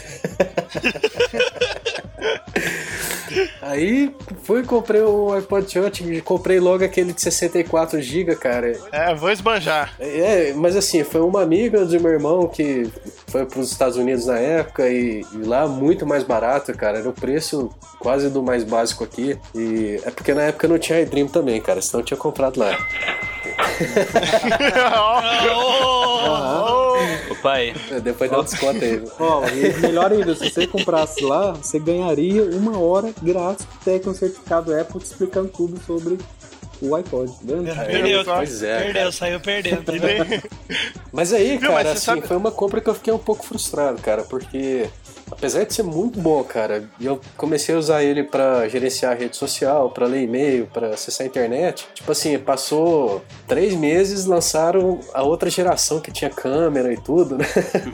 Speaker 4: Aí fui comprei o iPod Touch, comprei logo aquele de 64 GB, cara.
Speaker 1: É, vou esbanjar.
Speaker 4: É, mas assim, foi uma amiga do meu irmão que foi para os Estados Unidos na época e, e lá muito mais barato, cara. Era o preço quase do mais básico aqui. E é porque na época não tinha iDream também, cara, senão eu tinha comprado lá. *laughs*
Speaker 2: Ô pai,
Speaker 4: Depois dá um desconto aí.
Speaker 5: Ó, e melhor ainda, se você comprasse lá, você ganharia uma hora grátis até com um certificado Apple te explicando tudo sobre o iPod, tá vendo?
Speaker 3: Perdeu,
Speaker 4: pois é,
Speaker 3: perdeu,
Speaker 4: cara.
Speaker 3: saiu perdendo. *laughs*
Speaker 4: Mas aí, cara,
Speaker 1: mas
Speaker 4: assim,
Speaker 1: sabe-
Speaker 4: foi uma compra que eu fiquei um pouco frustrado, cara, porque apesar de ser muito bom, cara, eu comecei a usar ele pra gerenciar a rede social, pra ler e-mail, pra acessar a internet. Tipo assim, passou três meses, lançaram a outra geração que tinha câmera e tudo, né?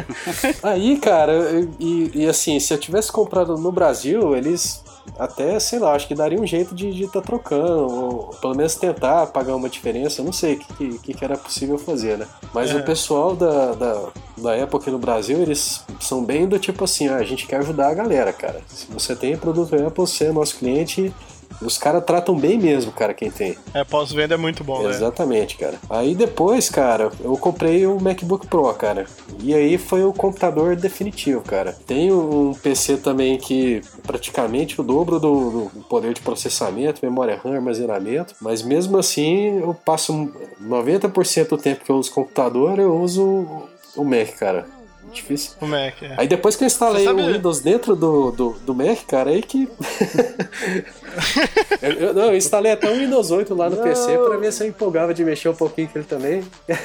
Speaker 4: *laughs* aí, cara, e, e assim, se eu tivesse comprado no Brasil, eles até, sei lá, acho que daria um jeito de estar trocando, ou pelo menos tentar pagar uma diferença, não sei o que, que, que era possível fazer, né? Mas
Speaker 1: É.
Speaker 4: o pessoal da, da, da Apple aqui no Brasil, eles são bem do tipo assim, ah, a gente quer ajudar a galera, cara. Se você tem produto Apple, você é nosso cliente, os caras tratam bem mesmo, cara, quem tem.
Speaker 1: É, pós-venda é muito bom, né?
Speaker 4: Exatamente, cara. Aí depois, cara, eu comprei o MacBook Pro, cara. E aí foi o computador definitivo, cara. Tem um PC também que praticamente o dobro do, do poder de processamento, memória RAM, armazenamento. Mas mesmo assim, eu passo 90% do tempo que eu uso computador, eu uso o Mac, cara. Difícil.
Speaker 1: O Mac, é.
Speaker 4: Aí depois que eu instalei o Windows dentro do, do, do Mac, cara, aí que. *laughs* eu, eu- não, eu instalei até o Windows 8 lá no PC pra ver se eu empolgava de mexer um pouquinho com ele também. *laughs*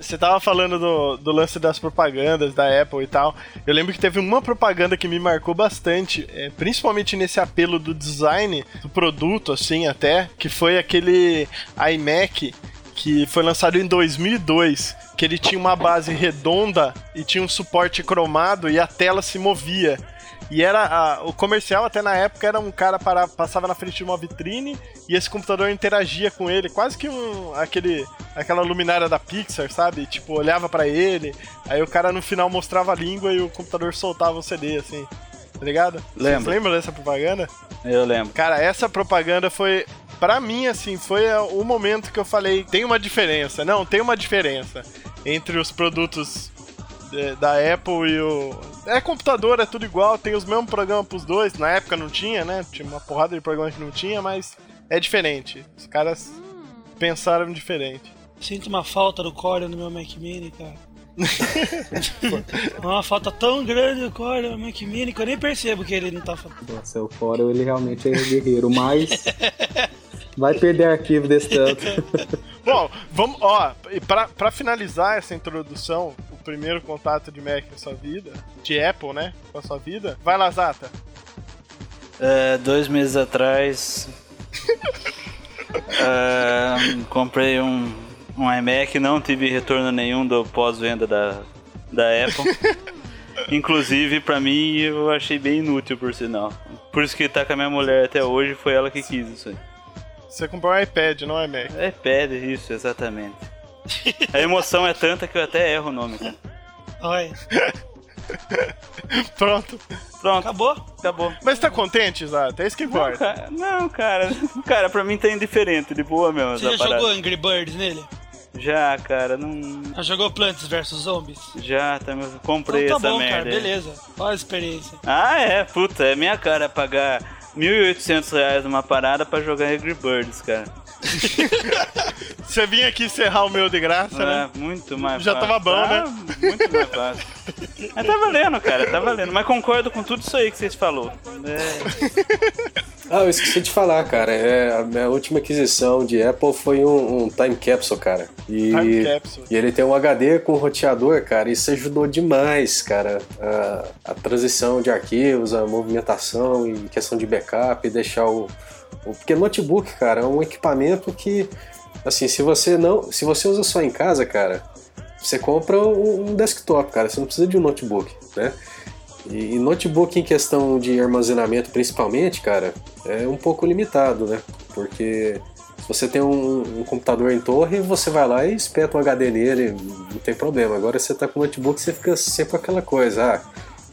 Speaker 1: Você tava falando do, do lance das propagandas da Apple e tal. Eu lembro que teve uma propaganda que me marcou bastante, é, principalmente nesse apelo do design do produto, assim, até, que foi aquele iMac que foi lançado em 2002, que ele tinha uma base redonda e tinha um suporte cromado e a tela se movia. E era a- o comercial até na época era um cara para, passava na frente de uma vitrine e esse computador interagia com ele, quase que um aquele aquela luminária da Pixar, sabe? Tipo, olhava pra ele, aí o cara no final mostrava a língua e o computador soltava o CD assim. Tá ligado?
Speaker 2: Lembro.
Speaker 1: Vocês lembram dessa propaganda?
Speaker 2: Eu lembro.
Speaker 1: Cara, essa propaganda foi. Pra mim, assim, foi a- o momento que eu falei: tem uma diferença. Não, tem uma diferença entre os produtos de- da Apple e o. É computador, é tudo igual, tem os mesmos programas pros dois. Na época não tinha, né? Tinha uma porrada de programas que não tinha, mas é diferente. Os caras pensaram diferente.
Speaker 3: Sinto uma falta do Core no meu Mac Mini, cara. uma falta tão grande do Core no Mac Mini que eu nem percebo que ele não tá falando.
Speaker 5: Nossa, o Corel, ele realmente é guerreiro, mas *laughs* vai perder arquivo desse tanto. *laughs*
Speaker 1: Bom, vamos, ó, e pra, pra finalizar essa introdução, o primeiro contato de Mac na sua vida, de Apple, né, com a sua vida, vai lá, Zata.
Speaker 2: É, dois meses atrás. *laughs* é, comprei um, um iMac, não tive retorno nenhum do pós-venda da, da Apple. *laughs* Inclusive, pra mim, eu achei bem inútil, por sinal. Por isso que tá com a minha mulher até hoje, foi ela que quis isso aí.
Speaker 1: Você comprou um iPad, não é Mac.
Speaker 2: IPad, isso, exatamente. A emoção é tanta que eu até erro o nome, cara.
Speaker 3: Olha, *laughs*
Speaker 1: Pronto.
Speaker 2: Pronto,
Speaker 3: acabou?
Speaker 2: acabou.
Speaker 1: Mas tá contente, Zata? É isso que
Speaker 2: Não,
Speaker 1: importa.
Speaker 2: cara, não, cara, cara, pra mim tá indiferente, de boa mesmo
Speaker 3: Você
Speaker 2: essa
Speaker 3: já
Speaker 2: parada.
Speaker 3: jogou Angry Birds nele?
Speaker 2: Já, cara, não.
Speaker 3: Já jogou Plants vs Zombies?
Speaker 2: Já, tá, eu comprei
Speaker 3: Então tá
Speaker 2: essa
Speaker 3: bom,
Speaker 2: merda.
Speaker 3: cara,
Speaker 2: aí.
Speaker 3: beleza. Olha a experiência.
Speaker 2: Ah, é, puta, é minha cara pagar 1.800 reais numa parada pra jogar Angry Birds, cara. *laughs*
Speaker 1: Você vinha aqui encerrar o meu de graça, né?
Speaker 2: É, muito mais
Speaker 1: Já
Speaker 2: fácil.
Speaker 1: tava bom,
Speaker 2: Ah,
Speaker 1: né?
Speaker 2: Muito mais fácil. Mas *laughs* tá valendo, cara, tá valendo. Mas concordo com tudo isso aí que vocês falou. É,
Speaker 4: Ah, eu esqueci de falar, cara. É, a minha última aquisição de Apple foi um, um Time Capsule, cara. E,
Speaker 1: Time Capsule.
Speaker 4: e ele tem um HD com roteador, cara. Isso ajudou demais, cara. A, a transição de arquivos, a movimentação e questão de backup, e deixar o. Porque notebook, cara, é um equipamento que. Assim, se você não. Se você usa só em casa, cara, você compra um, desktop, cara. Você não precisa de um notebook, né? E, notebook em questão de armazenamento, principalmente, cara, é um pouco limitado, né? Porque se você tem um, um computador em torre, você vai lá e espeta um HD nele, não tem problema. Agora você tá com notebook, você fica sempre com aquela coisa, ah,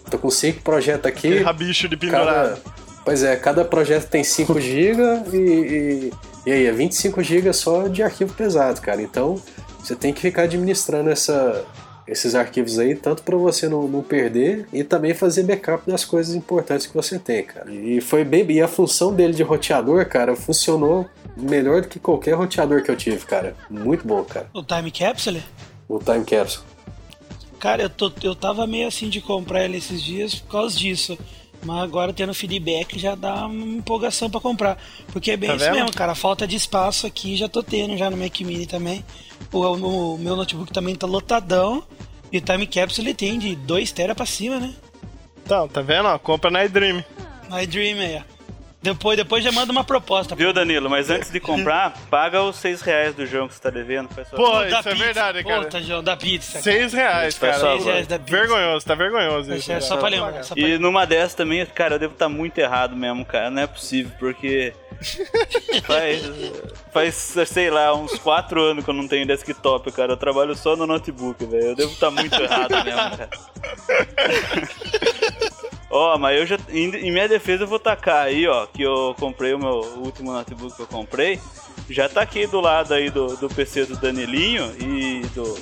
Speaker 4: tô com cinco projetos aqui,
Speaker 1: Aquele rabicho de pendurado.
Speaker 4: cada, pois é, cada projeto tem 5 *laughs* GB e, e, e aí é 25 GB só de arquivo pesado, cara. Então você tem que ficar administrando essa, esses arquivos aí, tanto para você não, não perder e também fazer backup das coisas importantes que você tem, cara. E foi bem. E a função dele de roteador, cara, funcionou melhor do que qualquer roteador que eu tive, cara. Muito bom, cara.
Speaker 3: O Time Capsule?
Speaker 4: O Time Capsule.
Speaker 3: Cara, eu, tô, eu tava meio assim de comprar ele esses dias por causa disso. Mas agora tendo feedback já dá uma empolgação pra comprar. Porque é bem
Speaker 1: Tá
Speaker 3: isso
Speaker 1: vendo?
Speaker 3: mesmo, cara. Falta de espaço aqui já tô tendo já no Mac Mini também. O, o- o meu notebook também tá lotadão. E o Time Capsule ele tem de 2 tera pra cima, né?
Speaker 1: Então, tá vendo? Ó, compra na iDream.
Speaker 3: My Dream aí, ó. Depois, depois já manda uma proposta.
Speaker 2: Viu, Danilo? Mas antes de comprar, *laughs* paga os 6 reais do jogo que você tá devendo. Faz só-
Speaker 1: Pô, isso é
Speaker 3: pizza.
Speaker 1: verdade, cara.
Speaker 3: Puta, João, da pizza. cara.
Speaker 1: Seis reais, cara.
Speaker 3: Seis reais da pizza.
Speaker 1: Vergonhoso, tá vergonhoso isso.
Speaker 3: É só pra lembrar. Só pra
Speaker 2: E numa dessas também, cara, eu devo estar muito errado mesmo, cara. Não é possível, porque. *laughs* faz, faz, sei lá, uns 4 anos que eu não tenho desktop, cara. Eu trabalho só no notebook, velho. Eu devo estar muito errado mesmo, cara. *laughs* Ó, mas eu já. Em, em minha defesa eu vou tacar aí, ó, que eu comprei o meu último notebook que eu comprei. Já tá aqui do lado aí do, do PC do Danilinho e do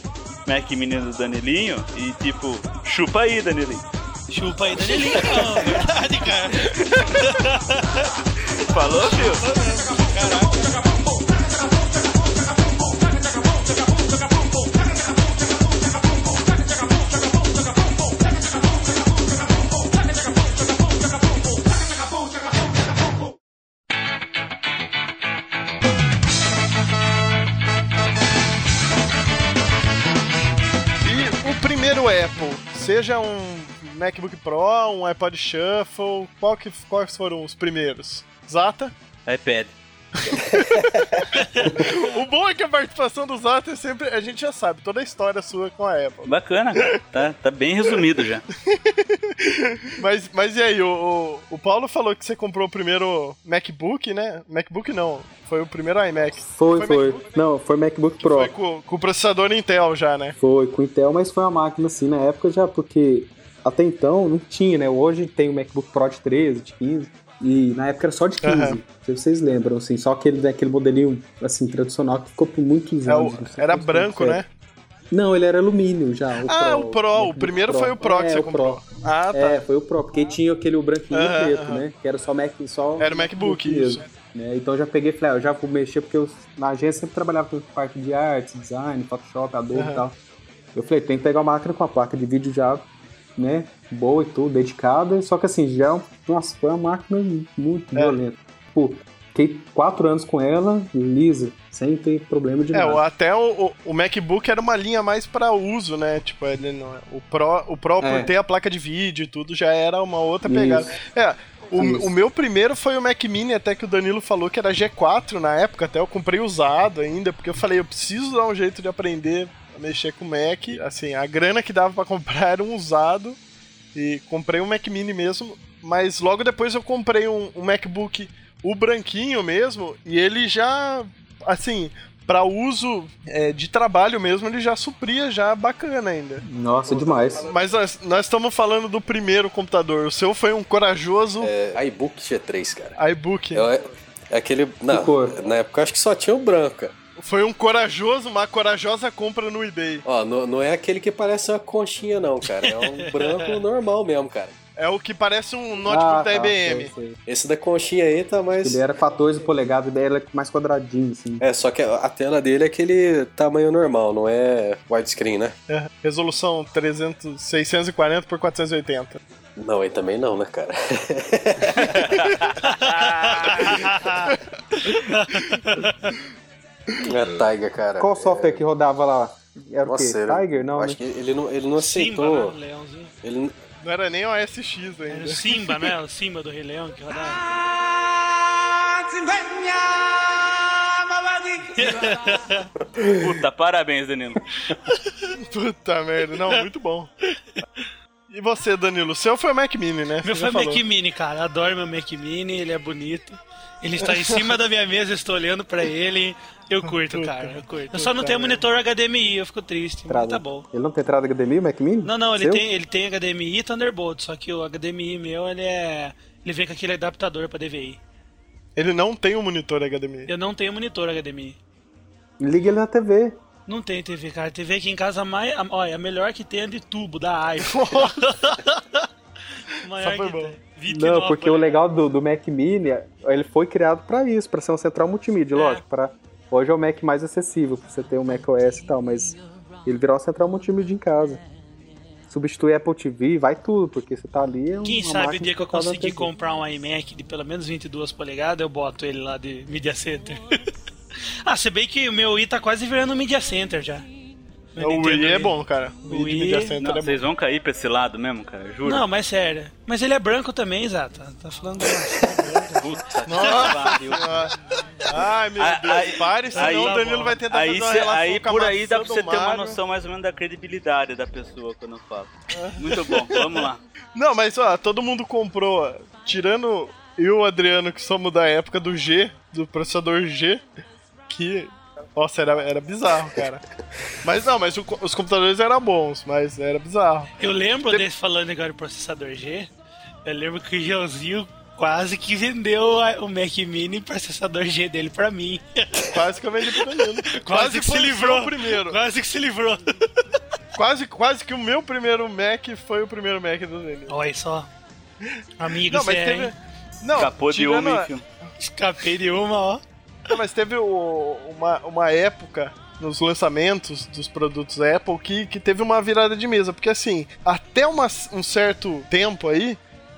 Speaker 2: Mac Mini do Danilinho. E tipo, chupa aí, Danilinho.
Speaker 3: Chupa aí, Danilinho. Não, verdade, cara. *laughs*
Speaker 2: Falou, filho?
Speaker 1: E seja um MacBook Pro, um iPod Shuffle, qual que, quais foram os primeiros? Zata?
Speaker 2: iPad. *laughs*
Speaker 1: o bom é que a participação dos Zato é sempre. A gente já sabe, toda a história sua com a Apple.
Speaker 2: Bacana, cara. Tá, tá bem resumido já. *laughs*
Speaker 1: Mas, mas e aí, o, o, o Paulo falou que você comprou o primeiro MacBook, né? MacBook não, foi o primeiro iMac.
Speaker 5: Foi, foi.
Speaker 1: MacBook,
Speaker 5: Não, foi MacBook Pro.
Speaker 1: Foi com, com o processador Intel já, né?
Speaker 5: Foi com Intel, mas foi uma máquina assim na época já, porque até então não tinha, né? Hoje tem o MacBook Pro de 13, de 15, e na época era só de 15.
Speaker 1: Aham.
Speaker 5: Não sei se vocês lembram, assim, só aquele, aquele modelinho assim, tradicional que ficou por muitos
Speaker 1: É o-
Speaker 5: anos. sei
Speaker 1: era branco, né?
Speaker 5: é. Não, ele era alumínio já. O
Speaker 1: ah, o Pro. O
Speaker 5: MacBook
Speaker 1: primeiro foi o Pro que
Speaker 5: É,
Speaker 1: você
Speaker 5: o
Speaker 1: comprou.
Speaker 5: Pro.
Speaker 1: Ah, tá.
Speaker 5: É, foi o Pro, porque tinha aquele o branquinho e o preto, né? Que era só Mac, só
Speaker 1: Era o MacBook, isso.
Speaker 5: mesmo. Né? Então eu já peguei e falei, ah, eu já vou mexer, porque eu, na agência sempre trabalhava com parte de arte, design, Photoshop, Adobe e tal. Eu falei, tem que pegar uma máquina com a placa de vídeo já, né, boa e tudo, dedicada, só que assim, já, é nossa, foi uma máquina muito
Speaker 1: É.
Speaker 5: violenta. Tipo, fiquei quatro anos com ela, lisa, sem ter problema de
Speaker 1: É,
Speaker 5: nada.
Speaker 1: até o, o- MacBook era uma linha mais pra uso, né? Tipo, ele não, o Pro, o Pro
Speaker 5: É.
Speaker 1: por ter a placa de vídeo e tudo, já era uma outra pegada.
Speaker 5: Isso.
Speaker 1: É, o, o meu primeiro foi o Mac Mini, até que o Danilo falou que era G4 na época, até eu comprei usado ainda, porque eu falei, eu preciso dar um jeito de aprender mexer com o Mac. Assim, a grana que dava pra comprar era um usado, e comprei um Mac Mini mesmo, mas logo depois eu comprei um, um MacBook, o branquinho mesmo, e ele já, assim, para uso é, de trabalho mesmo, ele já supria já bacana ainda.
Speaker 5: Nossa, demais.
Speaker 1: Mas nós, nós estamos falando do primeiro computador. O seu foi um corajoso
Speaker 4: É, iBook G3, cara.
Speaker 1: iBook.
Speaker 4: É, é aquele.
Speaker 5: Cor?
Speaker 4: na época eu acho que só tinha o branco. cara.
Speaker 1: Foi um corajoso, uma corajosa compra no eBay.
Speaker 4: Ó, não, não é aquele que parece uma conchinha, não, cara. É um *laughs* branco normal mesmo, cara.
Speaker 1: É o que parece um notebook
Speaker 5: Ah,
Speaker 1: da
Speaker 5: tá,
Speaker 1: IBM.
Speaker 5: sei.
Speaker 4: Esse da conchinha aí tá mais.
Speaker 5: Ele era 14 polegadas, daí ela é mais quadradinho, assim.
Speaker 4: É, só que a a tela dele é aquele tamanho normal, não é widescreen, né?
Speaker 1: É, resolução 300, 640 por 480.
Speaker 4: Não, aí também não, né, cara? *laughs* *laughs* É Tiger, cara.
Speaker 5: Qual software que rodava lá? Era o quê?
Speaker 4: Nossa, ele-
Speaker 5: Tiger? Não,
Speaker 4: eu
Speaker 5: né?
Speaker 4: acho que ele não, ele não
Speaker 3: Simba,
Speaker 4: aceitou.
Speaker 3: né? O leãozinho.
Speaker 4: Ele,
Speaker 1: Não era nem o SX
Speaker 3: Era o
Speaker 1: ainda.
Speaker 3: Simba, né? O Simba do Rei Leão que rodava. *laughs*
Speaker 2: Puta, parabéns, Danilo. *laughs*
Speaker 1: Puta merda. Não, muito bom. E você, Danilo? O seu foi o Mac Mini, né?
Speaker 3: Meu
Speaker 1: Você
Speaker 3: foi
Speaker 1: já
Speaker 3: Mac. Mini, cara. Adoro meu Mac Mini, ele é bonito. Ele está em cima da minha mesa, eu estou olhando pra ele. Eu curto,
Speaker 1: Puta,
Speaker 3: cara. Eu curto. Eu só não tenho monitor HDMI, eu fico triste, mas
Speaker 5: Entrada.
Speaker 3: tá bom.
Speaker 5: Ele não tem entrada HDMI, Mac Mini?
Speaker 3: Não, não, ele
Speaker 5: Seu?
Speaker 3: tem, ele tem HDMI e Thunderbolt, só que o HDMI meu, ele é. Ele vem com aquele adaptador pra DVI.
Speaker 1: Ele não tem um monitor HDMI.
Speaker 3: Eu não tenho monitor HDMI.
Speaker 5: Liga ele na TV.
Speaker 3: Não tem TV, cara. TV aqui em casa, mais, a- olha, a melhor que tem é de tubo, da iPhone. *laughs* maior
Speaker 1: Só foi
Speaker 3: que
Speaker 1: bom.
Speaker 3: tem. 29
Speaker 5: Não, porque o
Speaker 3: polegadas.
Speaker 5: legal do, do Mac Mini, ele foi criado pra isso, pra ser um central multimídia,
Speaker 3: É.
Speaker 5: lógico. Pra, hoje é o Mac mais acessível, pra você ter um Mac OS e tal, mas ele virou uma central multimídia em casa. Substitui Apple TV, vai tudo, porque você tá ali. É uma
Speaker 3: Quem sabe o dia que eu
Speaker 5: tá
Speaker 3: conseguir comprar um iMac de pelo menos 22 polegadas, eu boto ele lá de Media Center. *laughs* ah, se bem que o meu i tá quase virando um Media Center já. Meu
Speaker 1: O Wii é bom, cara. O Wii Media Center
Speaker 2: Não,
Speaker 1: é bom.
Speaker 2: vocês vão cair pra esse lado mesmo, cara, juro.
Speaker 3: Não, mas sério. Mas ele é branco também, Exato. Tá falando *laughs*
Speaker 2: Puta
Speaker 1: Nossa! Ai, meu
Speaker 2: Aí-
Speaker 1: Deus,
Speaker 2: aí-
Speaker 1: pare, senão
Speaker 2: aí-
Speaker 1: o Danilo vai tentar
Speaker 2: Aí,
Speaker 1: fazer uma relação
Speaker 2: aí
Speaker 1: com a
Speaker 2: por aí dá pra você ter uma noção mais ou menos da credibilidade da pessoa quando eu falo. Muito bom, vamos lá.
Speaker 1: Não, mas ó, todo mundo comprou, tirando eu e o Adriano, que somos da época do G, do processador G, que. Nossa, era, era bizarro, cara. Mas não, mas o os computadores eram bons, mas era bizarro.
Speaker 3: Eu lembro
Speaker 1: Tem-
Speaker 3: desse falando agora do processador G. Eu lembro que o Joãozinho quase que vendeu o Mac Mini processador G dele pra mim. *laughs*
Speaker 1: Quase que eu vendi pro Danilo.
Speaker 3: Quase, que se livrou.
Speaker 1: primeiro.
Speaker 3: Quase que se livrou. *laughs*
Speaker 1: Quase, quase que o meu primeiro Mac foi o primeiro Mac do Danilo.
Speaker 3: Olha só. Amigo,
Speaker 1: Não, mas
Speaker 3: é,
Speaker 1: teve. Não,
Speaker 2: Escapou de uma,
Speaker 1: a-
Speaker 2: enfim.
Speaker 3: Escapei de uma, ó.
Speaker 1: Não, mas teve o- uma, uma época nos lançamentos dos produtos Apple que, que teve uma virada de mesa. Porque assim, até uma- um certo tempo aí,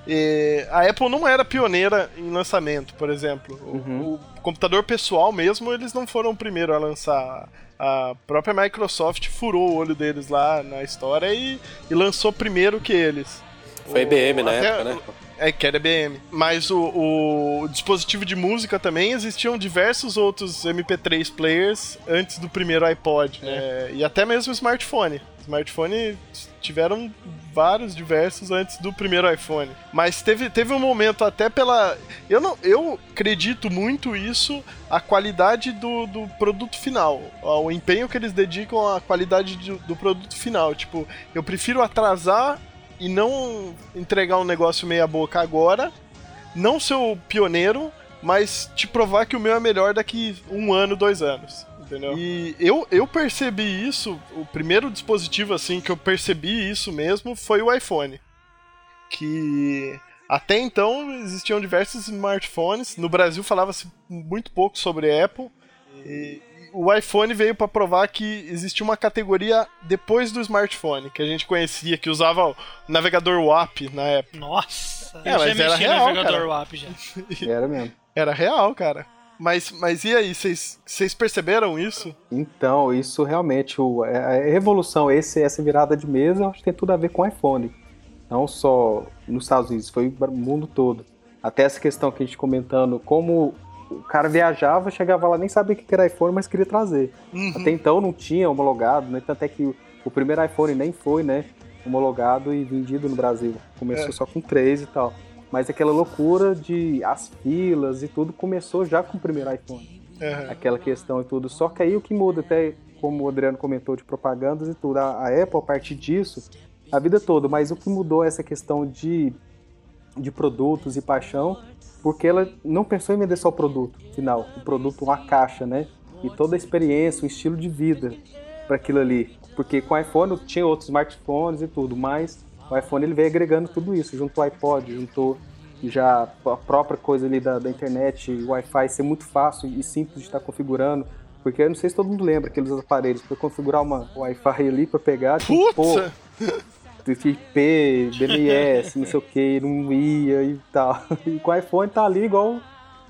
Speaker 1: eh, a Apple não era pioneira em lançamento, por exemplo. O-
Speaker 5: Uhum.
Speaker 1: O, computador pessoal mesmo, eles não foram o primeiro a lançar. A própria Microsoft furou o olho deles lá na história e, e lançou primeiro que eles.
Speaker 4: Foi IBM na
Speaker 1: até-
Speaker 4: época, né?
Speaker 1: É, que era IBM. Mas o, o dispositivo de música também existiam diversos outros MP3 players antes do primeiro iPod, né? E até mesmo o smartphone. Smartphone tiveram vários diversos antes do primeiro iPhone. Mas teve, teve um momento até pela. Eu não. Eu acredito muito isso a qualidade do, do produto final. O empenho que eles dedicam à qualidade do, do produto final. Tipo, eu prefiro atrasar e não entregar um negócio meia boca agora, não ser o pioneiro, mas te provar que o meu é melhor daqui um ano, dois anos. Entendeu? E eu, eu percebi isso, o primeiro dispositivo assim que eu percebi isso mesmo foi o iPhone. Que até então existiam diversos smartphones, no Brasil falava-se muito pouco sobre Apple. E o iPhone veio para provar que existia uma categoria depois do smartphone, que a gente conhecia, que usava o navegador WAP na época.
Speaker 3: Nossa,
Speaker 1: É,
Speaker 3: eu
Speaker 1: mas
Speaker 3: já
Speaker 1: era real,
Speaker 3: navegador
Speaker 1: cara.
Speaker 3: WAP já. *laughs*
Speaker 5: Era mesmo.
Speaker 1: Era real, cara. Mas, mas e aí, vocês perceberam isso?
Speaker 5: Então, isso realmente, o, a a revolução, esse, essa virada de mesa, eu acho que tem tudo a ver com o iPhone. Não só nos Estados Unidos, foi o mundo todo. Até essa questão que a gente comentando, como o cara viajava, chegava lá, nem sabia o que era iPhone, mas queria trazer.
Speaker 1: Uhum.
Speaker 5: Até então não tinha homologado, né? Tanto é que o, o primeiro iPhone nem foi, né? Homologado e vendido no Brasil. Começou
Speaker 1: É.
Speaker 5: só com três e tal. Mas aquela loucura de as filas e tudo começou já com o primeiro iPhone
Speaker 1: Aham.
Speaker 5: aquela questão e tudo. Só que aí o que muda, até como o Adriano comentou de propagandas e tudo, a, a Apple, a partir disso, a vida toda, mas o que mudou é essa questão de, de produtos e paixão, porque ela não pensou em vender só o produto final, o produto, uma caixa, né? E toda a experiência, o estilo de vida para aquilo ali. Porque com o iPhone tinha outros smartphones e tudo, mas o iPhone ele veio agregando tudo isso, juntou o iPod, juntou já a própria coisa ali da, da internet, o Wi-Fi ser muito fácil e simples de estar configurando. Porque eu não sei se todo mundo lembra aqueles aparelhos para configurar uma Wi-Fi ali para pegar, pôr
Speaker 1: Putz!
Speaker 5: IP, BMS, não sei o que, não ia e tal. *laughs* E com o iPhone tá ali igual,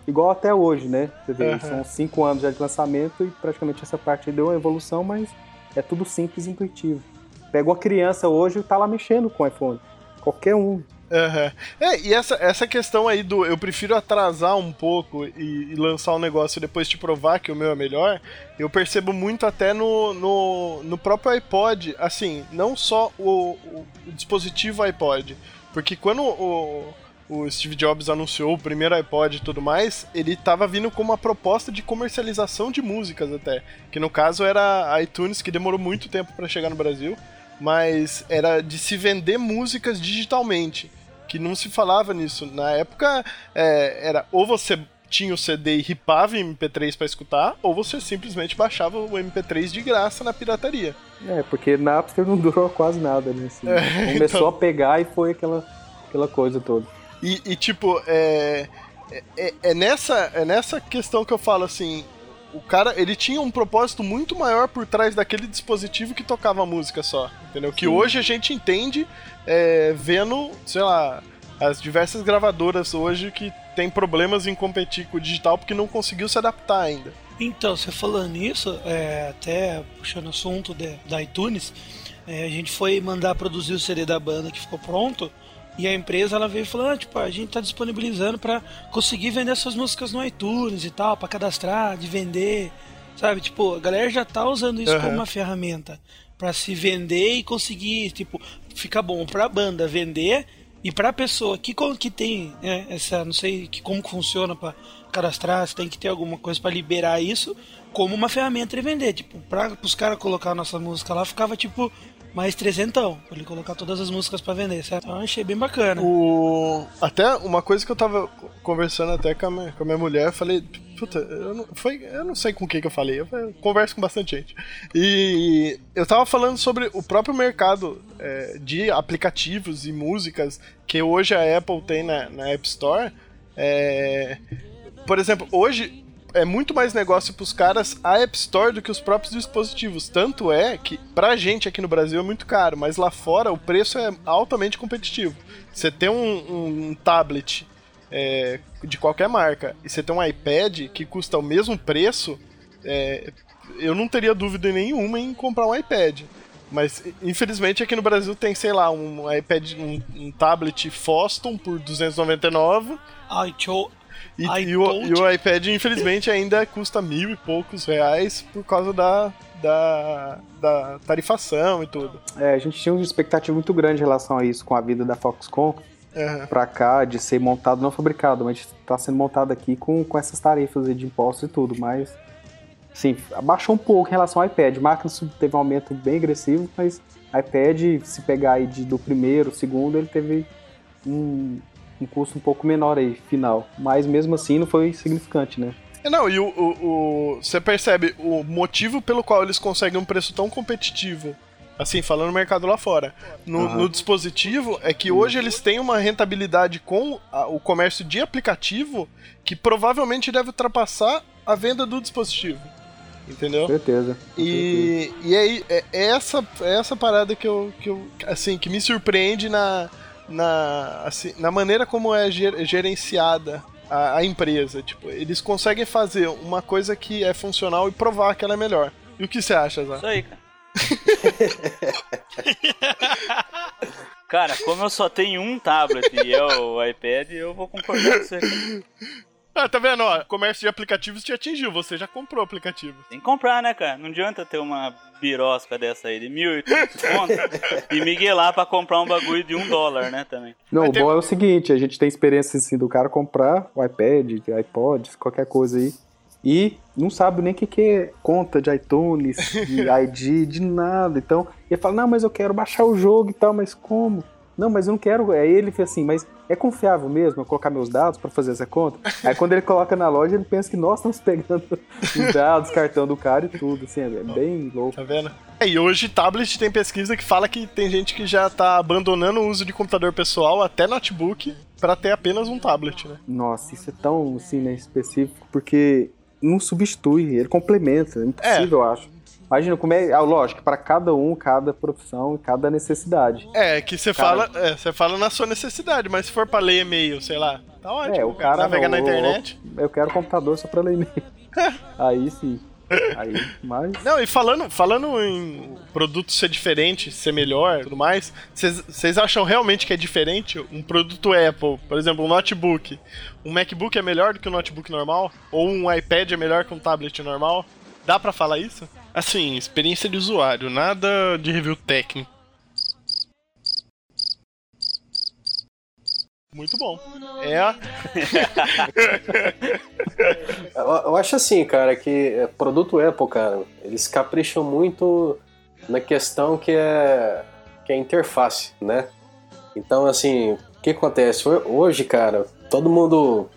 Speaker 5: igual até hoje, né? Você vê,
Speaker 1: Aham.
Speaker 5: são cinco anos já de lançamento e praticamente essa parte deu uma evolução, mas é tudo simples e intuitivo. Pega uma criança hoje e tá lá mexendo com o iPhone. Qualquer um.
Speaker 1: Aham. É, e essa, essa questão aí do eu prefiro atrasar um pouco e, e lançar um negócio e depois te provar que o meu é melhor, eu percebo muito até no, no, no próprio iPod, assim, não só o, o, dispositivo iPod, porque quando o, o Steve Jobs anunciou o primeiro iPod e tudo mais, ele tava vindo com uma proposta de comercialização de músicas até, que no caso era iTunes, que demorou muito tempo para chegar no Brasil, mas era de se vender músicas digitalmente, que não se falava nisso. Na época, é, era ou você tinha o CD e ripava em MP3 para escutar, ou você simplesmente baixava o MP3 de graça na pirataria.
Speaker 5: É, porque Napster não *laughs* durou quase nada, né? Assim,
Speaker 1: É,
Speaker 5: começou
Speaker 1: então.
Speaker 5: a pegar e foi aquela, aquela coisa toda.
Speaker 1: E, e, tipo, é, é, é nessa, é nessa questão que eu falo assim. O cara, ele tinha um propósito muito maior por trás daquele dispositivo que tocava a música só, entendeu? Que hoje a gente entende é, vendo, sei lá, as diversas gravadoras hoje que tem problemas em competir com o digital porque não conseguiu se adaptar ainda.
Speaker 3: Então, você falando nisso, é, até puxando o assunto de- da iTunes, é, a gente foi mandar produzir o CD da banda que ficou pronto. E a empresa ela veio falando, ah, tipo, a gente tá disponibilizando pra conseguir vender essas músicas no iTunes e tal, pra cadastrar, de vender, sabe? Tipo, a galera já tá usando isso
Speaker 1: Aham.
Speaker 3: como uma ferramenta pra se vender e conseguir, tipo, ficar bom pra banda vender e pra pessoa que, que tem né, essa, não sei que, como funciona pra cadastrar, se tem que ter alguma coisa pra liberar isso, como uma ferramenta de vender. Tipo, pra os caras colocar a nossa música lá, ficava tipo mais trezentão, pra ele colocar todas as músicas pra vender, certo? Então eu achei bem bacana.
Speaker 1: O... Até uma coisa que eu tava conversando até com a minha, com a minha mulher, eu falei, puta, eu não, foi, eu não sei com quem que eu falei, eu, eu converso com bastante gente. E eu tava falando sobre o próprio mercado é, de aplicativos e músicas que hoje a Apple tem na, na App Store. É, por exemplo, hoje é muito mais negócio pros caras a App Store do que os próprios dispositivos. Tanto é que, pra gente aqui no Brasil é muito caro, mas lá fora o preço é altamente competitivo. Você tem um, um tablet é, de qualquer marca e você tem um iPad que custa o mesmo preço, é, eu não teria dúvida nenhuma em comprar um iPad. Mas infelizmente aqui no Brasil tem, sei lá, um iPad, um, um tablet Foston por 299
Speaker 3: Ai, tchau.
Speaker 1: E, e o, e o iPad infelizmente ainda custa mil e poucos reais por causa da, da, da tarifação e tudo.
Speaker 5: É, a gente tinha uma expectativa muito grande em relação a isso com a vida da Foxconn
Speaker 1: Aham.
Speaker 5: pra cá, de ser montado, não fabricado, mas tá sendo montado aqui com, com essas tarifas de impostos e tudo, mas sim, abaixou um pouco em relação ao iPad. Máquina teve um aumento bem agressivo, mas iPad, se pegar aí de- do primeiro, segundo, ele teve um, um custo um pouco menor aí, final. Mas mesmo assim não foi significante, né?
Speaker 1: É, Não, e o, o- o- Você percebe o motivo pelo qual eles conseguem um preço tão competitivo, assim, falando no mercado lá fora, no, no dispositivo, é que hoje eles têm uma rentabilidade com a- o comércio de aplicativo que provavelmente deve ultrapassar a venda do dispositivo. Entendeu?
Speaker 5: Com certeza. com certeza.
Speaker 1: E, e aí, é, é essa, é essa parada que eu, que eu. Assim, que me surpreende na. Na, assim, na maneira como é ger- gerenciada a, a empresa. Tipo, eles conseguem fazer uma coisa que é funcional e provar que ela é melhor. E o que você acha, Zé?
Speaker 2: Isso aí, cara. *laughs* cara, como eu só tenho um tablet e é o iPad, eu vou concordar com você. *laughs*
Speaker 1: Ah, tá vendo? Ó, comércio de aplicativos te atingiu, você já comprou aplicativo.
Speaker 2: Tem que comprar, né, cara? Não adianta ter uma birosca dessa aí de 1.800 conto *laughs* e miguelar pra comprar um bagulho de um dólar, né, também.
Speaker 5: Não,
Speaker 1: Mas
Speaker 5: o
Speaker 1: tem-
Speaker 5: bom é o seguinte, a gente tem experiência assim do cara comprar o iPad, iPod, qualquer coisa aí, e não sabe nem o que, que é conta de iTunes, de *laughs* ID, de nada. Então, ele fala, não, mas eu quero baixar o jogo e tal, mas como? Não, mas eu não quero. Aí ele fez assim, mas é confiável mesmo eu colocar meus dados pra fazer essa conta? *laughs* Aí quando ele coloca na loja, ele pensa que nós estamos pegando *laughs* os dados, cartão do cara e tudo, assim, é bem louco.
Speaker 1: Tá vendo? É, e hoje tablet tem pesquisa que fala que tem gente que já tá abandonando o uso de computador pessoal, até notebook, pra ter apenas um tablet, né?
Speaker 5: Nossa, isso é tão assim, né, específico, porque não substitui, ele complementa, é impossível, eu acho. Imagina como é, ah, lógico, para cada um, cada profissão, cada necessidade.
Speaker 1: É, que você
Speaker 5: Cara-
Speaker 1: fala, é, você fala na sua necessidade, mas se for pra ler e-mail, sei lá, tá ótimo.
Speaker 5: É, o cara
Speaker 1: navega na internet.
Speaker 5: Eu quero computador só pra ler e-mail. *laughs* Aí sim. Aí, mas
Speaker 1: Não, e falando, falando em produto ser diferente, ser melhor tudo mais, vocês acham realmente que é diferente? Um produto Apple, por exemplo, um notebook. Um MacBook é melhor do que um notebook normal? Ou um iPad é melhor que um tablet normal? Dá pra falar isso? Assim, experiência de usuário, nada de review técnico. Muito bom. É a... *laughs*
Speaker 4: Eu, eu acho assim, cara, que é, produto Apple, cara, eles capricham muito na questão que é, que é a interface, né? Então, assim, o que acontece? Ho- Hoje, cara, todo mundo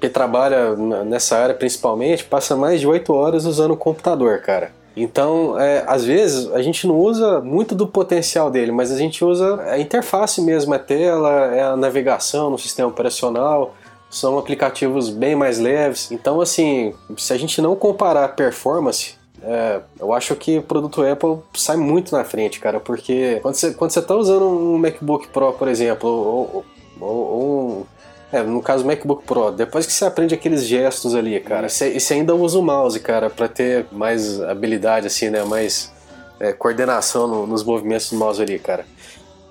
Speaker 4: que trabalha nessa área principalmente passa mais de 8 horas usando o computador, cara. Então, é, às vezes, a gente não usa muito do potencial dele, mas a gente usa a interface mesmo, a tela, é a navegação no sistema operacional, são aplicativos bem mais leves. Então, assim, se a gente não comparar performance, é, eu acho que o produto Apple sai muito na frente, cara, porque quando você, quando você tá usando um MacBook Pro, por exemplo, ou, ou- ou. É, no caso MacBook Pro, depois que você aprende aqueles gestos ali, cara, você, e você ainda usa o mouse, cara, pra ter mais habilidade, assim, né? Mais é, coordenação no- nos movimentos do mouse ali, cara.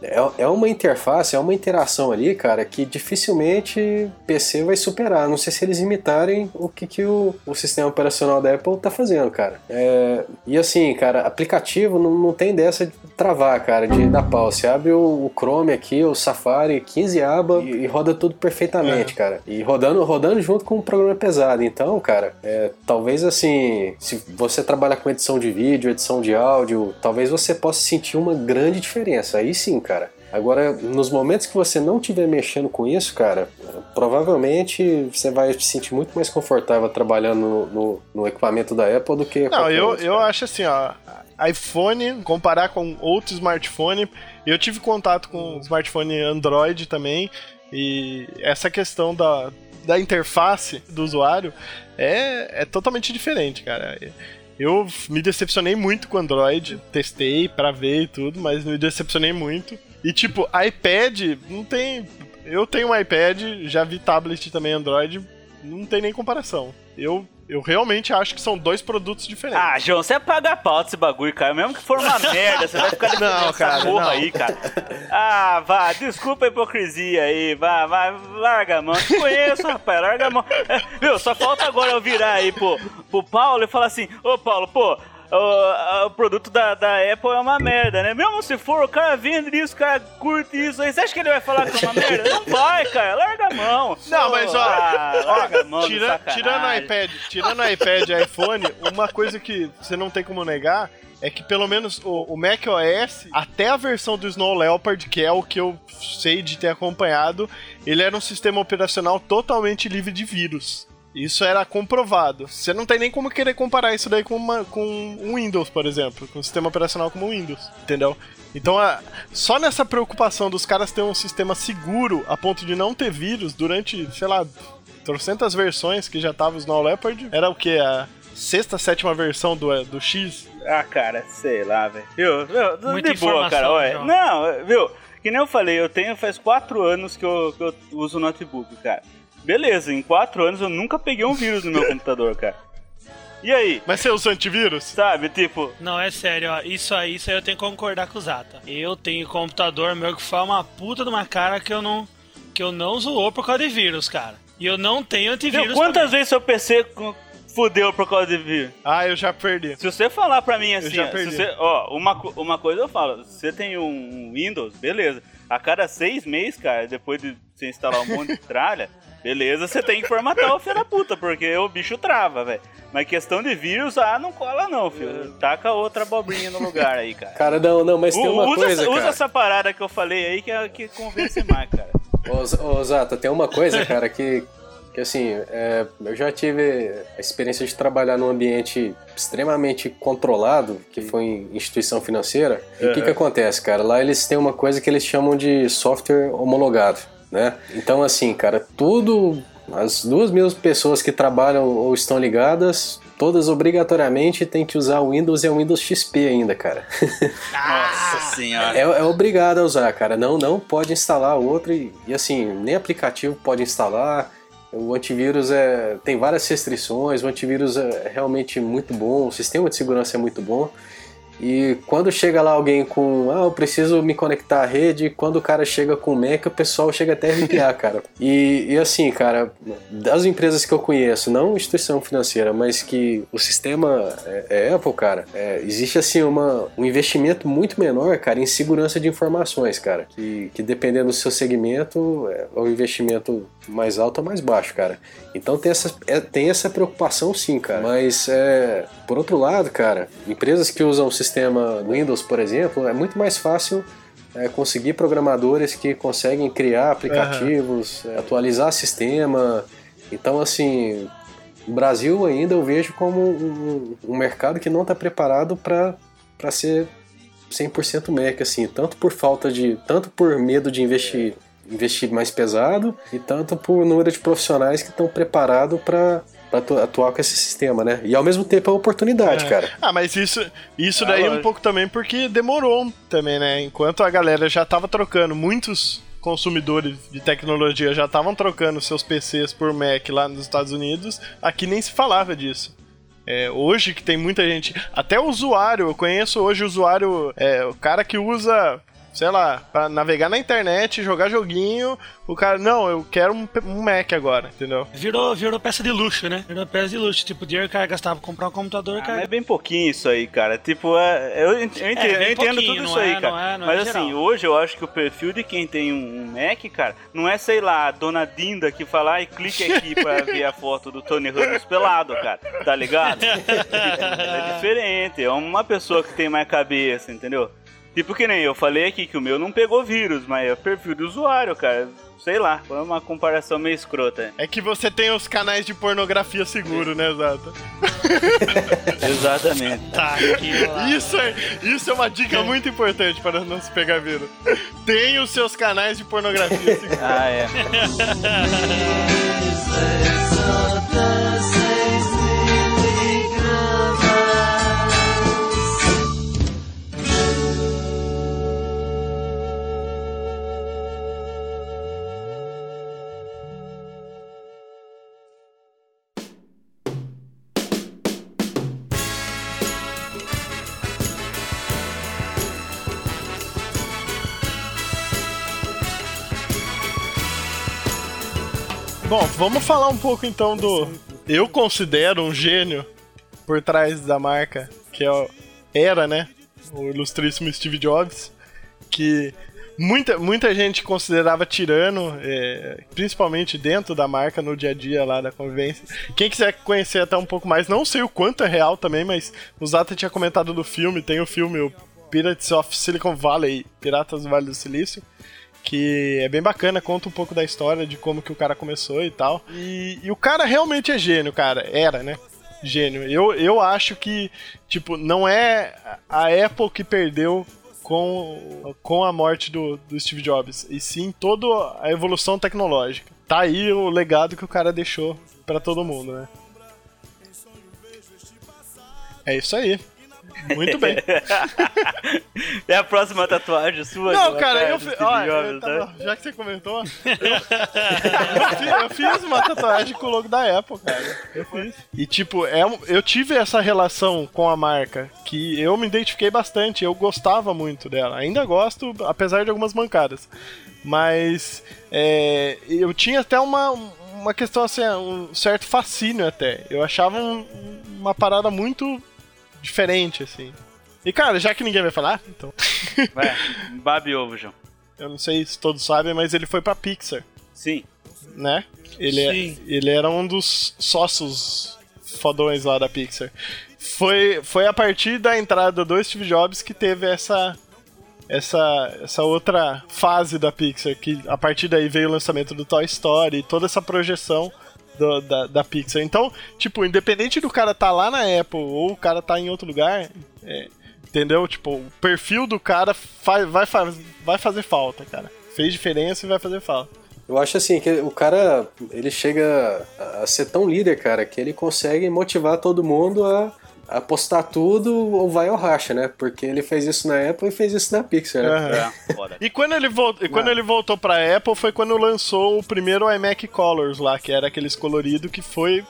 Speaker 4: É, é uma interface, é uma interação ali, cara, que dificilmente PC vai superar. Não sei se eles imitarem o que, que o, o sistema operacional da Apple tá fazendo, cara. É, e assim, cara, aplicativo não, não tem dessa de travar, cara, de dar pau. Você abre o, o Chrome aqui, o Safari, 15 abas e, e roda tudo perfeitamente, cara. E rodando, rodando junto com um programa pesado. Então, cara, é, talvez assim, se você trabalha com edição de vídeo, edição de áudio, talvez você possa sentir uma grande diferença. Aí sim, cara. Agora, nos momentos que você não estiver mexendo com isso, cara, provavelmente você vai se sentir muito mais confortável trabalhando no, no- no equipamento da Apple do que.
Speaker 1: Não, eu,
Speaker 4: outro,
Speaker 1: eu acho assim, ó. iPhone, comparar com outro smartphone. Eu tive contato com smartphone Android também. E essa questão da, da interface do usuário é, é totalmente diferente, cara. Eu me decepcionei muito com o Android, testei pra ver e tudo, mas me decepcionei muito. E tipo, iPad não tem. Eu tenho um iPad, já vi tablet também Android. não tem nem comparação. Eu, eu realmente acho que são dois produtos diferentes.
Speaker 2: Ah, João, você paga pau desse bagulho, cara. Mesmo que for uma *laughs* merda, você vai ficar defendendo
Speaker 1: Não,
Speaker 2: essa
Speaker 1: cara,
Speaker 2: porra
Speaker 1: não.
Speaker 2: aí, cara. Ah, vá, desculpa a hipocrisia aí. Vá, vá, larga a mão. Te conheço, rapaz, larga a mão. É, *laughs* viu, só falta agora eu virar aí pro, pro Paulo e falar assim: Ô, Paulo, pô. O, o produto da, da Apple é uma merda, né? Mesmo se for, o cara vende isso, o cara curte isso aí. Você acha que ele vai falar que é uma *laughs* merda? Não vai, cara. Larga a mão.
Speaker 1: Não, mas ó,
Speaker 2: Ah, larga a mão
Speaker 1: tira- tirando o iPad, tirando o iPad e iPhone, uma coisa que você não tem como negar é que pelo menos o, o Mac OS, até a versão do Snow Leopard, que é o que eu sei de ter acompanhado, ele era um sistema operacional totalmente livre de vírus. Isso era comprovado. Você não tem nem como querer comparar isso daí com, uma, com um Windows, por exemplo, com um sistema operacional como o Windows, entendeu? Então, a- só nessa preocupação dos caras terem um sistema seguro a ponto de não ter vírus durante, sei lá, trocentas versões que já tava o Snow Leopard, era o que? A sexta, sétima versão do, do X?
Speaker 2: Ah, cara, sei lá, velho. Viu? Viu?
Speaker 3: Muita
Speaker 2: de boa, cara. Olha, não, viu? Que nem eu falei, eu tenho faz quatro anos que eu, que eu uso notebook, cara. Beleza, em quatro anos eu nunca peguei um vírus no meu *laughs* computador, cara. E aí?
Speaker 1: Mas você usa antivírus?
Speaker 2: Sabe, tipo,
Speaker 3: Não, é sério, ó. Isso aí, isso aí eu tenho que concordar com o Zata. Eu tenho computador meu que foi uma puta de uma cara que eu não. que eu não zoou por causa de vírus, cara. E eu não tenho antivírus.
Speaker 2: viu, quantas
Speaker 3: também.
Speaker 2: vezes seu PC fudeu por causa de vírus?
Speaker 1: Ah, eu já perdi.
Speaker 2: Se você falar pra mim assim,
Speaker 1: já
Speaker 2: ó, você, ó, uma, uma coisa eu falo, se você tem um Windows, beleza. A cada seis meses, cara, depois de você instalar um monte de tralha, *laughs* beleza, você tem que formatar o filho da puta, porque o bicho trava, velho. Mas questão de vírus, ah, não cola não, filho. Taca outra abobrinha no lugar aí, cara.
Speaker 4: Cara, não, não, mas tem uma
Speaker 2: usa,
Speaker 4: coisa,
Speaker 2: essa, usa
Speaker 4: cara.
Speaker 2: essa parada que eu falei aí que, é- que convence mais, cara.
Speaker 4: Ô, Ô, Zata, tem uma coisa, cara, que, que assim, é, eu já tive a experiência de trabalhar num ambiente extremamente controlado, que foi em instituição financeira. E o que que acontece, cara? Lá eles têm uma coisa que eles chamam de software homologado, né? Então, assim, cara, tudo... As duas mil pessoas que trabalham ou estão ligadas, todas obrigatoriamente têm que usar o Windows e é o Windows XP ainda, cara. *laughs*
Speaker 2: Nossa senhora.
Speaker 4: É, é obrigado a usar, cara. Não, não pode instalar outro e, e, assim, nem aplicativo pode instalar. O antivírus é, tem várias restrições, o antivírus é realmente muito bom, o sistema de segurança é muito bom. E quando chega lá alguém com, ah, eu preciso me conectar à rede, quando o cara chega com o Mac, o pessoal chega até a arrepiar, *laughs* cara. E, e assim, cara, das empresas que eu conheço, não instituição financeira, mas que o sistema é, é Apple, cara, é, existe assim uma, um investimento muito menor, cara, em segurança de informações, cara. Que, que dependendo do seu segmento, é o investimento mais alto ou mais baixo, cara. Então tem essa, é, tem essa preocupação sim, cara. Mas, é, por outro lado, cara, empresas que usam o sistema Windows, por exemplo, é muito mais fácil é, conseguir programadores que conseguem criar aplicativos, é, atualizar sistema. Então, assim, o Brasil ainda eu vejo como um, um mercado que não está preparado para ser 100% Mac, assim, tanto por falta de, tanto por medo de investir, investir mais pesado e tanto por número de profissionais que estão preparados para atuar com esse sistema, né? E ao mesmo tempo é uma oportunidade,
Speaker 1: É.
Speaker 4: cara.
Speaker 1: Ah, mas isso, isso
Speaker 2: Ah,
Speaker 1: daí um pouco também porque demorou também, né? Enquanto a galera já tava trocando, muitos consumidores de tecnologia já estavam trocando seus PCs por Mac lá nos Estados Unidos, aqui nem se falava disso. É, hoje que tem muita gente, até o usuário, eu conheço hoje o usuário, é, o cara que usa, sei lá, pra navegar na internet, jogar joguinho, o cara, não, eu quero um, um Mac agora, entendeu?
Speaker 3: Virou, virou peça de luxo, né? Virou peça de luxo. Tipo, o dinheiro que o cara gastava pra comprar um computador,
Speaker 2: Ah,
Speaker 3: cara.
Speaker 2: mas é bem pouquinho isso aí, cara. Tipo, é, eu, ent- eu entendo,
Speaker 3: bem
Speaker 2: eu entendo tudo isso aí,
Speaker 3: é-
Speaker 2: cara.
Speaker 3: não é- não é
Speaker 2: mas assim,
Speaker 3: geral.
Speaker 2: hoje eu acho que o perfil de quem tem um, um Mac, cara, não é, sei lá, a dona Dinda que fala, ai, clique aqui *laughs* pra ver a foto do Tony Ramos pelado, cara. Tá ligado? *laughs* é diferente. É uma pessoa que tem mais cabeça, entendeu? Tipo que nem eu falei aqui que o meu não pegou vírus, mas é o perfil do usuário, cara. Sei lá, foi uma comparação meio escrota.
Speaker 1: É que você tem os canais de pornografia seguro, né, Exato? *laughs* *laughs*
Speaker 2: Exatamente.
Speaker 3: Tá.
Speaker 1: Isso é, isso é uma dica *laughs* muito importante para não se pegar vírus. Tem os seus canais de pornografia seguros.
Speaker 2: Ah, é.
Speaker 1: Bom, vamos falar um pouco então do. Eu considero um gênio por trás da marca, que é o... era, né? O ilustríssimo Steve Jobs, que muita, muita gente considerava tirano, é, principalmente dentro da marca, no dia a dia lá da convivência. Quem quiser conhecer até um pouco mais, não sei o quanto é real também, mas o Zata tinha comentado do filme, tem o filme o Pirates of Silicon Valley, Piratas do Vale do Silício, que é bem bacana, conta um pouco da história de como que o cara começou e tal. E, e o cara realmente é gênio, cara. Era, né? Gênio. Eu, eu acho que, tipo, não é a Apple que perdeu com, com a morte do, do Steve Jobs, e sim toda a evolução tecnológica. Tá aí o legado que o cara deixou para todo mundo, né? É isso aí. Muito bem. *laughs*
Speaker 2: é a próxima tatuagem sua?
Speaker 1: Não, cara,
Speaker 2: cara
Speaker 1: eu,
Speaker 2: do
Speaker 1: fi-
Speaker 2: Steve
Speaker 1: ó,
Speaker 2: Jobs,
Speaker 1: eu
Speaker 2: né?
Speaker 1: já que você comentou, eu, *laughs* eu fi- eu fiz uma tatuagem com o logo da Apple, cara. Eu fiz. E tipo, é eu tive essa relação com a marca que eu me identifiquei bastante, eu gostava muito dela. Ainda gosto, apesar de algumas mancadas. Mas é, eu tinha até uma, uma questão assim, um certo fascínio até. Eu achava um- uma parada muito diferente, assim. E cara, já que ninguém vai falar, então. *laughs*
Speaker 2: Vai, babe ovo, João.
Speaker 1: Eu não sei se todos sabem, mas ele foi pra Pixar,
Speaker 2: Sim.
Speaker 1: né? Ele, é-
Speaker 3: Sim.
Speaker 1: ele era um dos sócios fodões lá da Pixar. Foi, foi a partir da entrada do Steve Jobs que teve essa, essa, essa outra fase da Pixar, que a partir daí veio o lançamento do Toy Story e toda essa projeção do- da, da Pixar. Então, tipo, independente do cara tá lá na Apple ou o cara tá em outro lugar, é, entendeu? Tipo, o perfil do cara vai, vai fazer falta, cara. Fez diferença e vai fazer falta.
Speaker 4: Eu acho assim que o cara ele chega a ser tão líder, cara, que ele consegue motivar todo mundo a a postar tudo ou vai ao racha, né? Porque ele fez isso na Apple e fez isso na Pixar, né?
Speaker 2: É.
Speaker 1: E quando ele, vol- e quando
Speaker 4: Não.
Speaker 1: ele voltou pra Apple foi quando lançou o primeiro iMac Colors lá, que era aqueles colorido que foi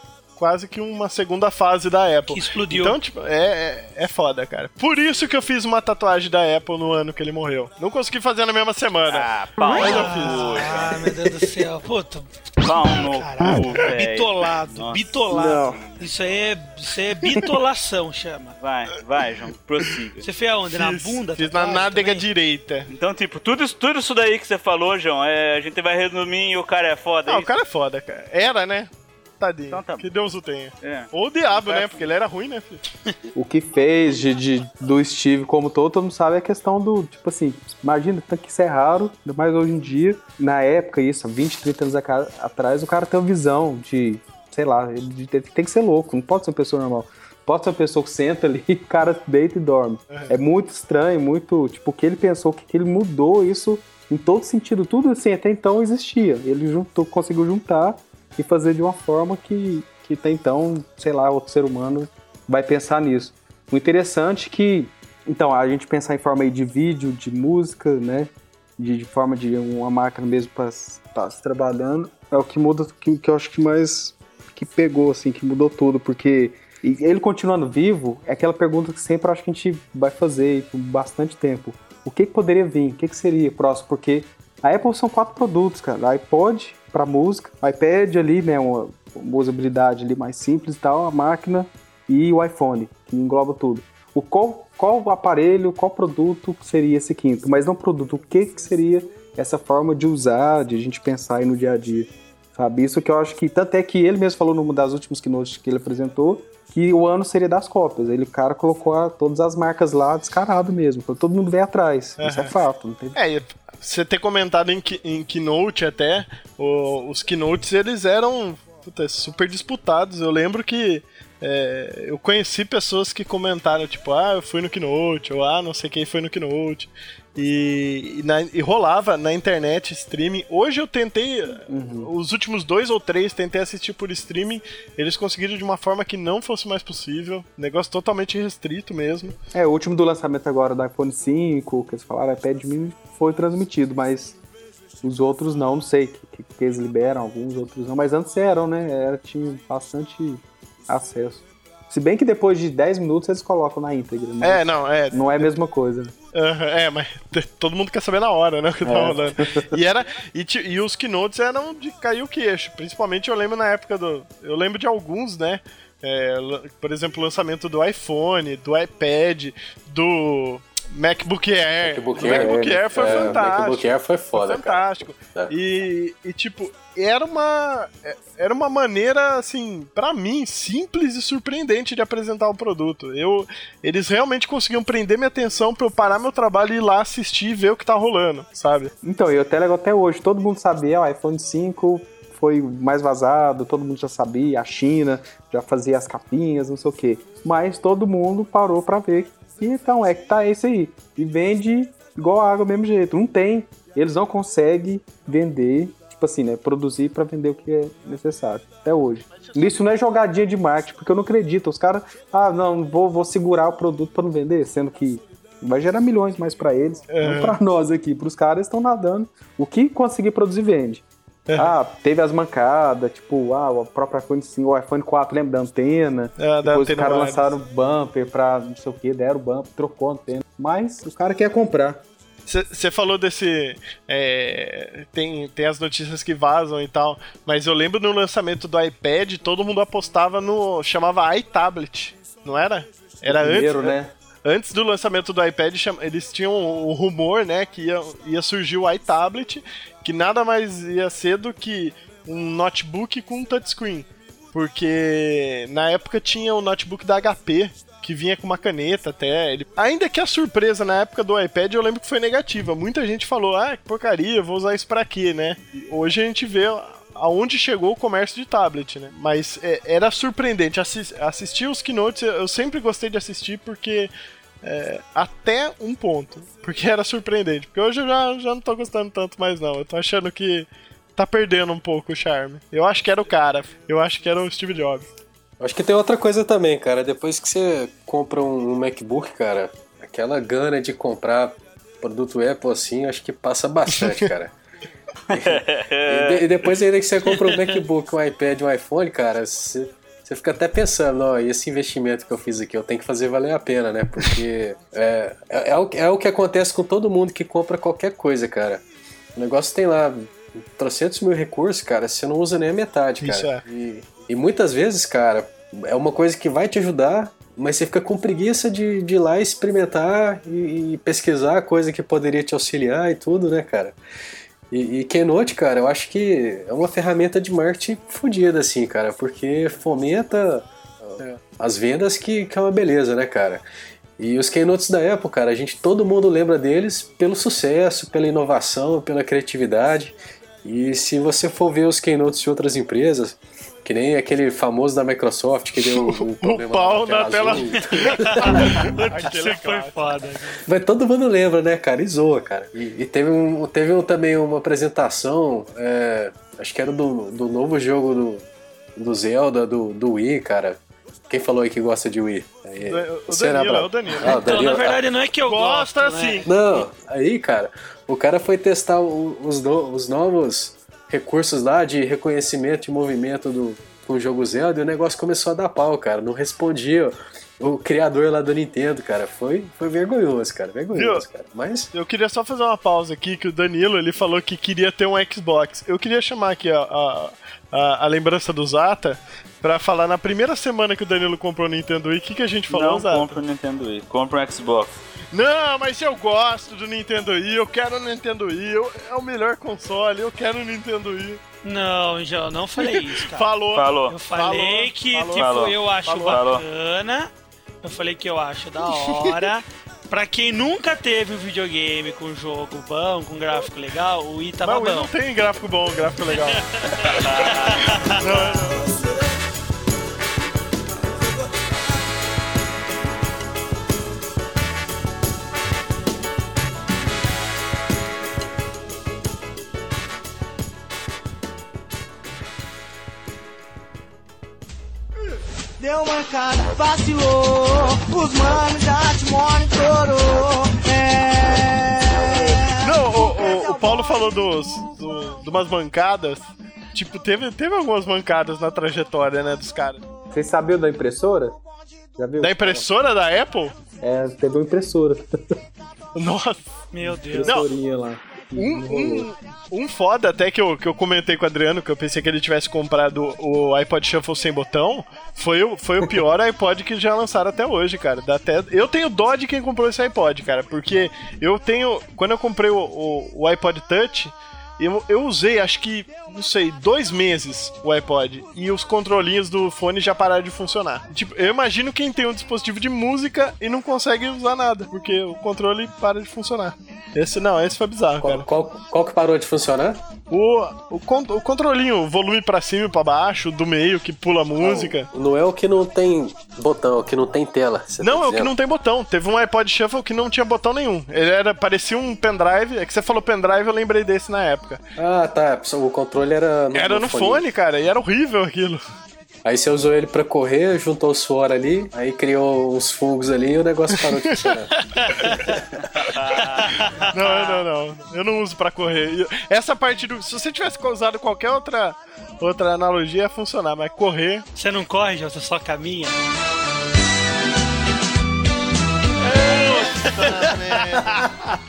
Speaker 1: quase que uma segunda fase da Apple.
Speaker 3: Que explodiu.
Speaker 1: Então, tipo, é, é, é foda, cara. Por isso que eu fiz uma tatuagem da Apple no ano que ele morreu. Não consegui fazer na mesma semana.
Speaker 2: Ah, pau
Speaker 1: Mas eu fiz.
Speaker 3: Ah, meu Deus do céu. Puta,
Speaker 2: Pau no cu,
Speaker 3: bitolado,
Speaker 2: Nossa.
Speaker 3: bitolado. Isso aí é, isso aí é bitolação, *laughs* chama.
Speaker 2: Vai, vai, João, prossiga.
Speaker 3: Você fez aonde? Na bunda?
Speaker 1: Fiz na nádega
Speaker 3: também?
Speaker 1: direita.
Speaker 2: Então, tipo, tudo, isso- tudo isso daí que você falou, João, é, a gente vai resumir e o cara é foda.
Speaker 1: Ah,
Speaker 2: é
Speaker 1: o cara é foda, cara. Era, né? Tadinho.
Speaker 2: Então tá.
Speaker 1: Que Deus o tenha.
Speaker 2: É.
Speaker 1: Ou o diabo, né? Porque ele era ruim, né, filho? *laughs*
Speaker 5: O que fez de, de- do Steve como todo, todo mundo sabe, é a questão do, tipo assim, imagina tanto que isso é raro, ainda mais hoje em dia. Na época, isso, há 20, 30 anos atrás, o cara tem uma visão de, sei lá, ele de- de- tem que ser louco, não pode ser uma pessoa normal. Pode ser uma pessoa que senta ali, *laughs* o cara deita e dorme. É muito estranho, muito, tipo, o que ele pensou, o que que ele mudou isso em todo sentido. Tudo assim, até então existia. Ele juntou, conseguiu juntar e fazer de uma forma que, que até então, sei lá, outro ser humano vai pensar nisso. O interessante é que, então, a gente pensar em forma de vídeo, de música, né? De, de forma de uma máquina mesmo para estar se trabalhando, é o que muda, que, que eu acho que mais que pegou, assim, que mudou tudo, porque ele continuando vivo é aquela pergunta que sempre acho que a gente vai fazer por bastante tempo. O que, que poderia vir? O que, que seria próximo? Porque a Apple são quatro produtos, cara. iPod para música, iPad ali, né, uma, uma usabilidade ali mais simples e tal, a máquina e o iPhone, que engloba tudo. O qual, qual aparelho, qual produto seria esse quinto? Mas não produto, o que, que seria essa forma de usar, de a gente pensar aí no dia a dia? Sabe? Isso que eu acho que, tanto é que ele mesmo falou numa das últimas keynotes que ele apresentou, que o ano seria das cópias. Ele, o cara, colocou a- todas as marcas lá descarado mesmo. Falou, Todo mundo vem atrás. Isso é fato. Não tem...
Speaker 1: É, você ter comentado em, em Keynote até, o- os Keynotes eles eram puta, super disputados. Eu lembro que é, eu conheci pessoas que comentaram, tipo, ah, eu fui no Keynote, ou ah, não sei quem foi no Keynote. E, e, na- e rolava na internet streaming. Hoje eu tentei, os últimos dois ou três, tentei assistir por streaming. Eles conseguiram de uma forma que não fosse mais possível. Negócio totalmente restrito mesmo.
Speaker 5: É, o último do lançamento agora do iPhone 5, que eles falaram, iPad mini, foi transmitido, mas os outros não, não sei, que, que eles liberam, alguns outros não, mas antes eram, né? Era, tinha bastante acesso. Se bem que depois de 10 minutos eles colocam na íntegra, né?
Speaker 1: É, não, é.
Speaker 5: Não é a mesma coisa.
Speaker 1: Aham, é, mas todo mundo quer saber na hora, né? O que tá
Speaker 5: É.
Speaker 1: rolando. E, era, e, e os keynotes eram de cair o queixo. Principalmente eu lembro na época do. Eu lembro de alguns, né? É, por exemplo, o lançamento do iPhone, do iPad, do MacBook Air.
Speaker 4: MacBook
Speaker 1: o MacBook
Speaker 4: Air,
Speaker 1: Air foi
Speaker 4: é,
Speaker 1: fantástico.
Speaker 4: MacBook Air foi
Speaker 1: Foi
Speaker 4: foda, cara.
Speaker 1: fantástico.
Speaker 4: É.
Speaker 1: E, e, tipo, era uma era uma maneira assim, pra mim, simples e surpreendente de apresentar o produto. Eu eles realmente conseguiam prender minha atenção pra eu parar meu trabalho e ir lá assistir e ver o que tá rolando, sabe?
Speaker 5: Então, e até legal até hoje, todo mundo sabia, o iPhone 5 foi mais vazado, todo mundo já sabia, a China já fazia as capinhas, não sei o quê. Mas todo mundo parou pra ver então é que tá esse aí. E vende igual água do mesmo jeito. Não tem. Eles não conseguem vender, tipo assim, né? Produzir pra vender o que é necessário. Até hoje. Isso não é jogadinha de marketing, porque eu não acredito. Os caras, ah, não, vou, vou segurar o produto pra não vender, sendo que vai gerar milhões mais pra eles. Não pra nós aqui, pros caras estão nadando. O que conseguir produzir vende. *laughs* Ah, teve as mancadas, tipo, ah, o próprio iPhone 5, o iPhone 4, lembra da antena?
Speaker 1: É, da
Speaker 5: Depois os
Speaker 1: antena
Speaker 5: caras
Speaker 1: wireless.
Speaker 5: lançaram bumper pra não sei o que, deram o bumper, trocou a antena. Mas o cara quer comprar.
Speaker 1: Você falou desse. é, tem, tem as notícias que vazam e tal, mas eu lembro no lançamento do iPad, todo mundo apostava no. chamava iTablet, não era? Era
Speaker 5: Primeiro,
Speaker 1: antes.
Speaker 5: né?
Speaker 1: Antes do lançamento do iPad, eles tinham o rumor, né, que ia, ia surgir o iTablet, que nada mais ia ser do que um notebook com touchscreen. Porque na época tinha o notebook da HP, que vinha com uma caneta até. Ele... Ainda que a surpresa na época do iPad eu lembro que foi negativa. Muita gente falou, ah, que porcaria, vou usar isso pra quê, né? E hoje a gente vê aonde chegou o comércio de tablet, né? Mas é, era surpreendente. Assis- assistir os keynotes, eu sempre gostei de assistir porque. É, até um ponto. Porque era surpreendente. Porque hoje eu já, já não tô gostando tanto mais, não. Eu tô achando que tá perdendo um pouco o charme. Eu acho que era o cara. Eu acho que era o Steve Jobs.
Speaker 4: Acho que tem outra coisa também, cara. Depois que você compra um MacBook, cara, aquela gana de comprar produto Apple assim, acho que passa bastante, *laughs* cara. e, de- e depois ainda que você compra um *laughs* MacBook, um iPad, um iPhone, cara, você, você fica até pensando, ó, esse investimento que eu fiz aqui, eu tenho que fazer valer a pena, né? Porque *laughs* é, é, é o, é o que acontece com todo mundo que compra qualquer coisa, cara. O negócio tem lá trocentos mil recursos, cara, você não usa nem a metade, cara.
Speaker 1: Isso é.
Speaker 4: E, e muitas vezes, cara, é uma coisa que vai te ajudar, mas você fica com preguiça de, de ir lá experimentar e, e pesquisar coisa que poderia te auxiliar e tudo, né, cara? E, e Keynote, cara, eu acho que é uma ferramenta de marketing fodida, assim, cara, porque fomenta é, as vendas que, que é uma beleza, né, cara? E os Keynotes da Apple, cara, a gente, todo mundo lembra deles pelo sucesso, pela inovação, pela criatividade. E se você for ver os Keynotes de outras empresas, que nem aquele famoso da Microsoft que deu *laughs* o, problema
Speaker 1: pau na tela é *laughs*
Speaker 3: foi foda.
Speaker 4: Mas todo mundo lembra, né, cara? E zoa, cara. E, e teve, um, teve um- também uma apresentação, é, acho que era do, do novo jogo do, do Zelda, do, do Wii, cara. Quem falou aí que gosta de Wii? Aí,
Speaker 1: O
Speaker 4: você
Speaker 1: Danilo,
Speaker 4: pra-
Speaker 1: é o Danilo.
Speaker 4: Ah, o
Speaker 3: Então,
Speaker 4: Danilo.
Speaker 3: na verdade, não é que eu gosto,
Speaker 1: Gosta
Speaker 3: né?
Speaker 1: assim.
Speaker 4: Não, aí, cara, o cara foi testar o- os, no- os novos recursos lá de reconhecimento de movimento do com o jogo Zelda e o negócio começou a dar pau, cara. Não respondia. O criador lá do Nintendo, cara, foi, foi vergonhoso, cara. Vergonhoso, cara. Mas.
Speaker 1: Eu queria só fazer uma pausa aqui, que o Danilo, ele falou que queria ter um Xbox. Eu queria chamar aqui a, a, a, a lembrança do Zata pra falar na primeira semana que o Danilo comprou o Nintendo Wii, o que, que a gente falou,
Speaker 2: Não
Speaker 1: Zata?
Speaker 2: compra o Nintendo Wii, compra um Xbox.
Speaker 1: Não, mas eu gosto do Nintendo Wii, eu quero o Nintendo Wii, eu- é o melhor console, eu quero o Nintendo Wii.
Speaker 3: Não, já eu não falei isso, cara.
Speaker 1: Falou.
Speaker 2: Falou.
Speaker 3: Eu falei
Speaker 1: Falou,
Speaker 3: que,
Speaker 1: falou.
Speaker 3: tipo,
Speaker 2: Falou.
Speaker 3: eu acho
Speaker 2: Falou.
Speaker 3: bacana. Eu falei que eu acho da hora. *laughs* pra quem nunca teve um videogame com jogo bom, com gráfico legal, o Wii
Speaker 1: Mas Wii
Speaker 3: bom.
Speaker 1: não tem gráfico bom, gráfico legal. *laughs* não, não.
Speaker 8: Mancada, vacilou. Os manos já te monitorou. É.
Speaker 1: Não, o, o- o Paulo falou dos, do, de umas mancadas. Tipo, teve, teve algumas mancadas na trajetória, né, dos caras.
Speaker 5: Vocês sabiam da impressora? Já viu?
Speaker 1: Da impressora da Apple?
Speaker 5: É, teve uma impressora.
Speaker 1: Nossa.
Speaker 3: Meu Deus.
Speaker 1: Não.
Speaker 5: Historinha lá.
Speaker 1: Um, um, um foda até que eu, que eu comentei com o Adriano, que eu pensei que ele tivesse comprado o iPod Shuffle sem botão, foi o, foi o pior *laughs* iPod que já lançaram até hoje, cara. Dá até, eu tenho dó de quem comprou esse iPod, cara, porque eu tenho. Quando eu comprei o, o, o iPod Touch, eu, eu usei, acho que, não sei, dois meses o iPod. E os controlinhos do fone já pararam de funcionar. Tipo, eu imagino quem tem um dispositivo de música e não consegue usar nada, porque o controle para de funcionar. Esse não, esse foi bizarro,
Speaker 4: Qual,
Speaker 1: cara.
Speaker 4: qual, qual que parou de funcionar?
Speaker 1: O, o, o controlinho, o volume pra cima e pra baixo, do meio que pula a música.
Speaker 4: Não é o que não tem botão, é o que não tem tela. você
Speaker 1: Não,
Speaker 4: tá
Speaker 1: é o que não tem botão. Teve um iPod Shuffle que não tinha botão nenhum. Ele era, parecia um pendrive. É que você falou pendrive, eu lembrei desse na época.
Speaker 4: Ah, tá. O controle era no,
Speaker 1: Era no fone, cara, e era horrível aquilo.
Speaker 4: Aí você usou ele pra correr, juntou o suor ali, aí criou uns fungos ali e o negócio parou de funcionar. *laughs*
Speaker 1: Não, não, não. Eu não uso pra correr. Essa parte do. Se você tivesse usado qualquer outra, outra analogia, ia funcionar, mas correr.
Speaker 3: Você não corre, você só caminha.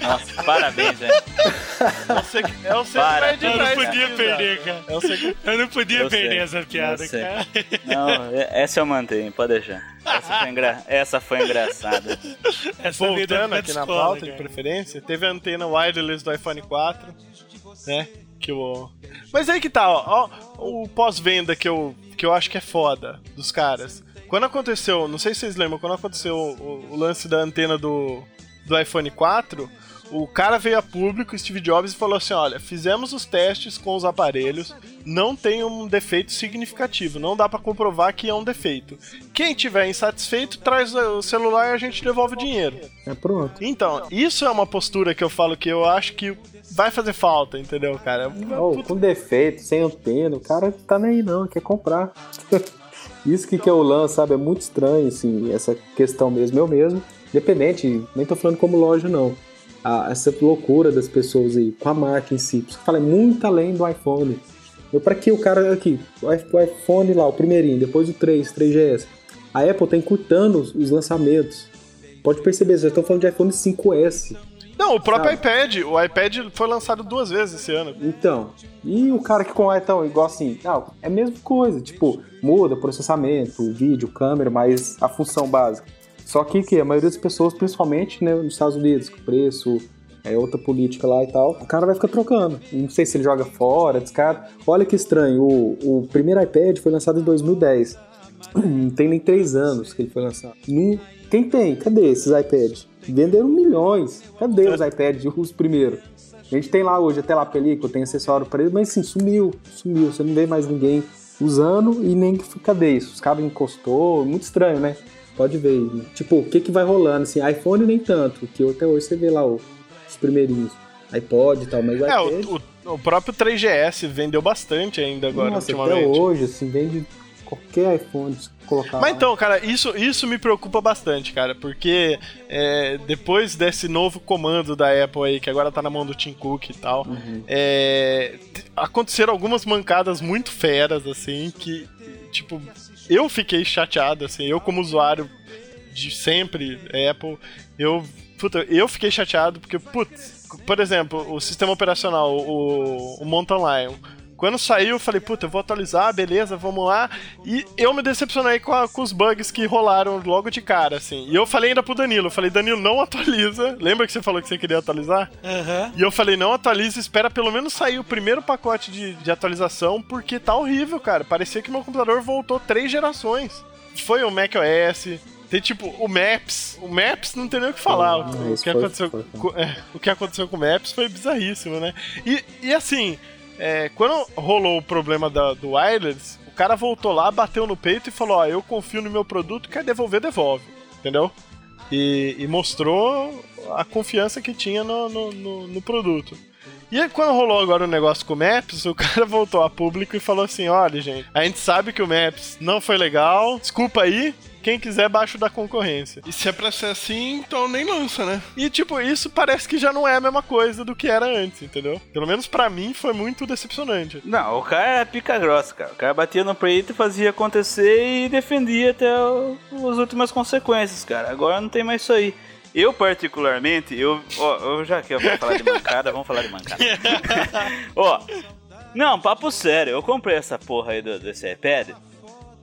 Speaker 2: Nossa, parabéns, velho.
Speaker 1: É o você que
Speaker 2: Para.
Speaker 1: vai
Speaker 3: Eu não podia perder,
Speaker 1: cara. É que...
Speaker 3: Eu não podia
Speaker 2: Eu
Speaker 3: perder
Speaker 2: sei,
Speaker 3: essa piada, cara.
Speaker 2: Não, essa eu mantenho, pode deixar. Essa foi, engra... essa foi engraçada.
Speaker 3: Essa
Speaker 1: Voltando
Speaker 3: da
Speaker 1: aqui na
Speaker 3: escola,
Speaker 1: pauta, de
Speaker 3: cara.
Speaker 1: preferência, teve a antena wireless do iPhone 4, né? Que o... Mas aí que tá, ó, ó, o pós-venda que eu, que eu acho que é foda dos caras. Quando aconteceu, não sei se vocês lembram, quando aconteceu o, o lance da antena do, do iPhone 4, o cara veio a público, Steve Jobs, e falou assim: olha, fizemos os testes com os aparelhos, não tem um defeito significativo, não dá pra comprovar que é um defeito. Quem tiver insatisfeito, traz o celular e a gente devolve o dinheiro.
Speaker 5: É pronto.
Speaker 1: Então, isso é uma postura que eu falo que eu acho que vai fazer falta, entendeu, cara?
Speaker 5: Oh, com defeito, sem antena, o cara tá nem aí não, quer comprar. *laughs* Isso que, que é o lance, sabe? É muito estranho, assim, essa questão mesmo. Eu mesmo, independente, nem tô falando como loja, não. Essa loucura das pessoas aí, com a marca em si. Por isso que eu falo, é muito além do iPhone. Eu, pra que o cara aqui, o o iPhone lá, o primeirinho, depois o 3, 3GS. A Apple tá encurtando os, os lançamentos. Pode perceber, já estão falando de iPhone 5S.
Speaker 1: Não, o próprio
Speaker 5: Sabe?
Speaker 1: iPad, o iPad foi lançado duas vezes esse ano.
Speaker 5: Então, e o cara que com então, igual assim, não, é a mesma coisa, tipo, muda processamento, vídeo, câmera, mas a função básica. Só que, que a maioria das pessoas, principalmente né, nos Estados Unidos, com preço, é outra política lá e tal, o cara vai ficar trocando. Não sei se ele joga fora, descarta. Olha que estranho, o, o primeiro iPad foi lançado em 2010. *clears throat* Não tem nem três anos que ele foi lançado. Quem tem? Cadê esses iPads? Venderam milhões. Cadê os iPads, os primeiros? A gente tem lá hoje até lá película, tem acessório para ele, mas assim, sumiu, sumiu. Você não vê mais ninguém usando e nem cadê isso? Os caras encostou, muito estranho, né? Pode ver. aí. Tipo, o que que vai rolando? Assim, iPhone nem tanto, que até hoje você vê lá o- os primeirinhos. iPod e tal, mas o
Speaker 1: É,
Speaker 5: iPad...
Speaker 1: o, o- o próprio 3GS vendeu bastante ainda agora,
Speaker 5: nossa, até
Speaker 1: ultimamente.
Speaker 5: hoje, assim, vende qualquer iPhone colocar
Speaker 1: Mas então, cara, isso, isso me preocupa bastante, cara, porque é, depois desse novo comando da Apple aí, que agora tá na mão do Tim Cook e tal, é, t- aconteceram algumas mancadas muito feras, assim, que, tipo, eu fiquei chateado, assim, eu como usuário de sempre, Apple, eu, puta, eu fiquei chateado porque, putz, por exemplo, o sistema operacional, o, o Mountain Lion, quando saiu, eu falei, puta, eu vou atualizar, beleza, vamos lá. E eu me decepcionei com, a- com os bugs que rolaram logo de cara, assim. E eu falei ainda pro Danilo, eu falei, Danilo, não atualiza. Lembra que você falou que você queria atualizar?
Speaker 3: Aham.
Speaker 1: E eu falei, não atualiza, espera pelo menos sair o primeiro pacote de, de atualização, porque tá horrível, cara. Parecia que meu computador voltou três gerações. Foi o macOS, tem tipo o Maps. O Maps não tem nem o que falar.
Speaker 5: Ah,
Speaker 1: o, que
Speaker 5: foi-
Speaker 1: aconteceu,
Speaker 5: foi-
Speaker 1: co- é, o que aconteceu com o Maps foi bizarríssimo, né? E, e assim, é, quando rolou o problema da- do wireless, o cara voltou lá, bateu no peito e falou: Ó, eu confio no meu produto, quer devolver, devolve. Entendeu? E, e mostrou a confiança que tinha no, no, no- no produto. E aí, quando rolou agora o negócio com o Maps, o *laughs* cara voltou a público e falou assim: olha, gente, a gente sabe que o Maps não foi legal, desculpa aí. Quem quiser, baixo da concorrência.
Speaker 9: E se é pra ser assim, então nem lança, né?
Speaker 1: E, tipo, isso parece que já não é a mesma coisa do que era antes, entendeu? Pelo menos pra mim foi muito decepcionante.
Speaker 2: Não, o cara era pica grossa, cara. O cara batia no peito, fazia acontecer e defendia até o- as últimas consequências, cara. Agora não tem mais isso aí. Eu, particularmente, eu, ó, eu já que eu vou falar de mancada, vamos falar de mancada. *laughs* ó, não, papo sério, eu comprei essa porra aí do, desse iPad.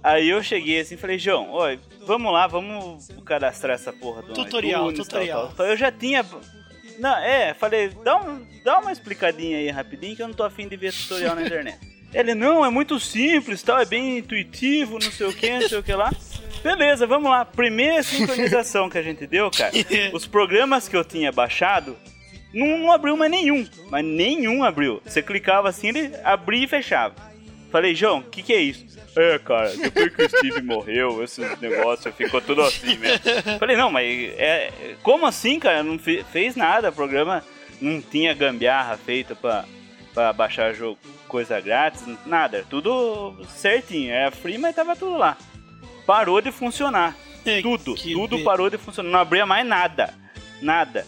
Speaker 2: Aí eu cheguei assim e falei, João, ó, vamos lá, vamos cadastrar essa porra do
Speaker 3: Tutorial,
Speaker 2: iTunes,
Speaker 3: tutorial.
Speaker 2: Tal, tal. Eu já tinha. Não, é, falei, dá, um, dá uma explicadinha aí rapidinho que eu não tô afim de ver tutorial na *laughs* internet. Ele, não, é muito simples, tal, é bem intuitivo, não sei o que, não sei o que lá. Beleza, vamos lá. Primeira sincronização que a gente deu, cara, *laughs* os programas que eu tinha baixado, não, não abriu mais nenhum. Mas nenhum abriu. Você clicava assim, ele abria e fechava. Falei, João, o que, que é isso? É, cara, depois que o Steve *laughs* morreu, esse negócio ficou tudo assim mesmo. Falei, não, mas é, como assim, cara? Não fe- fez nada, o programa não tinha gambiarra feita pra, pra baixar jogo, coisa grátis, nada. Tudo certinho, era free, mas tava tudo lá. Parou de funcionar. Tudo,
Speaker 3: que
Speaker 2: tudo
Speaker 3: be-
Speaker 2: parou de funcionar. Não abria mais nada. Nada.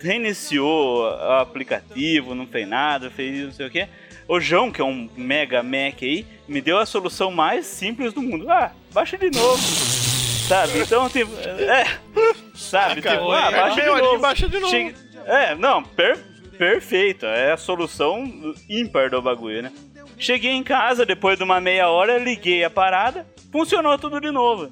Speaker 2: Reiniciou o aplicativo, não fez nada, fez não sei o que. O João, que é um mega Mac aí, me deu a solução mais simples do mundo. Ah, baixa de novo. Sabe? Então, tipo. É. Sabe?
Speaker 1: Ah, cara,
Speaker 2: tipo, ah,
Speaker 1: é,
Speaker 2: baixa
Speaker 1: meia
Speaker 2: de novo.
Speaker 1: baixa de novo.
Speaker 2: Chega- É, não, per- perfeito. É a solução ímpar do bagulho, né? Cheguei em casa, depois de uma meia hora, liguei a parada, funcionou tudo de novo.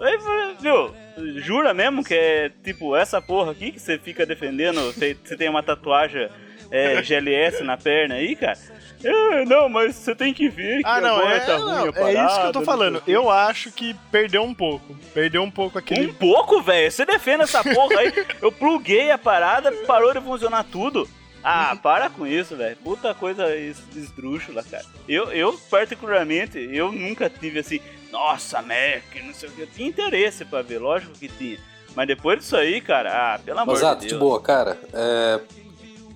Speaker 2: Aí, viu, jura mesmo que é tipo essa porra aqui que você fica defendendo? Você tem uma tatuagem é, GLS na perna aí, cara? "É, não, mas você tem que ver que
Speaker 1: Ah, não,
Speaker 2: agora
Speaker 1: é,
Speaker 2: tá
Speaker 1: não,
Speaker 2: ruim a
Speaker 1: é isso que
Speaker 2: parada,
Speaker 1: eu tô falando.
Speaker 2: sei o quê."
Speaker 1: Eu acho que perdeu um pouco. Perdeu um pouco aquele.
Speaker 2: Um pouco, velho. Você defende essa porra aí. Eu pluguei a parada, parou de funcionar tudo. Ah, para com isso, velho. Puta coisa es- esdrúxula, cara. Eu, eu, particularmente, eu nunca tive assim, nossa, Mac, não sei o que. Eu tinha interesse pra ver, lógico que tinha. Mas depois disso aí, cara, ah, pelo amor
Speaker 4: Mas,
Speaker 2: de
Speaker 4: Ato,
Speaker 2: Deus.
Speaker 4: de boa, cara. é,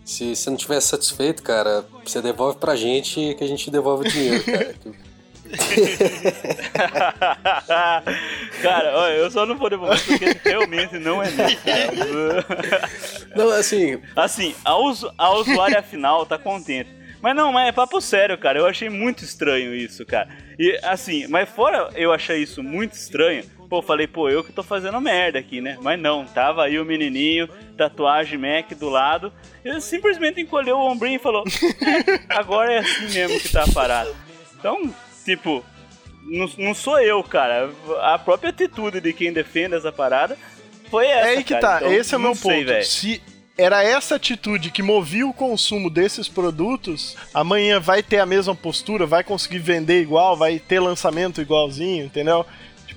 Speaker 4: se você não estiver satisfeito, cara, você devolve pra gente que a gente devolve o dinheiro, cara. *laughs* *laughs*
Speaker 2: cara, olha, eu só não vou devolver porque realmente não é meu, cara. *laughs*
Speaker 4: Não, assim.
Speaker 2: Assim, a, usu- a usuária final tá contente. Mas não, mas é papo sério, cara. Eu achei muito estranho isso, cara. E assim, mas fora eu achei isso muito estranho, pô, falei, pô, eu que tô fazendo merda aqui, né? Mas não, tava aí o menininho, tatuagem Mac do lado. Ele simplesmente encolheu o ombrinho e falou: "É, agora é assim mesmo que tá a parada. Então, tipo, não, não sou eu, cara. A própria atitude de quem defende essa parada foi essa.
Speaker 1: É aí que
Speaker 2: cara.
Speaker 1: tá,
Speaker 2: Então,
Speaker 1: esse é o meu
Speaker 2: sei,
Speaker 1: ponto.
Speaker 2: velho.
Speaker 1: Se era essa atitude que movia o consumo desses produtos, amanhã vai ter a mesma postura, vai conseguir vender igual, vai ter lançamento igualzinho, entendeu?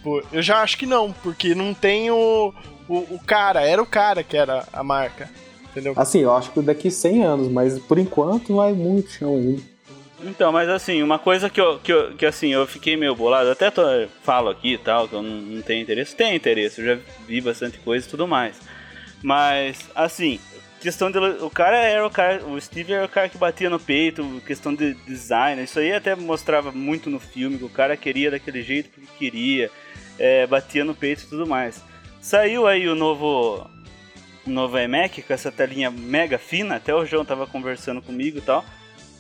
Speaker 1: Tipo, eu já acho que não, porque não tem o, o, o cara, era o cara que era a marca, entendeu?
Speaker 5: Assim, eu acho que daqui 100 anos, mas por enquanto vai muito chão ainda.
Speaker 2: Então, mas assim, uma coisa que eu, que, eu, que assim, eu fiquei meio bolado, até tô- falo aqui e tal, que eu não, não tenho interesse. Tenho interesse, eu já vi bastante coisa e tudo mais. Mas, assim, questão de. O cara era o cara. O Steve era o cara que batia no peito, questão de design. Isso aí até mostrava muito no filme, que o cara queria daquele jeito porque queria, é, batia no peito e tudo mais. Saiu aí o novo. O novo iMac com essa telinha mega fina, até o João tava conversando comigo e tal.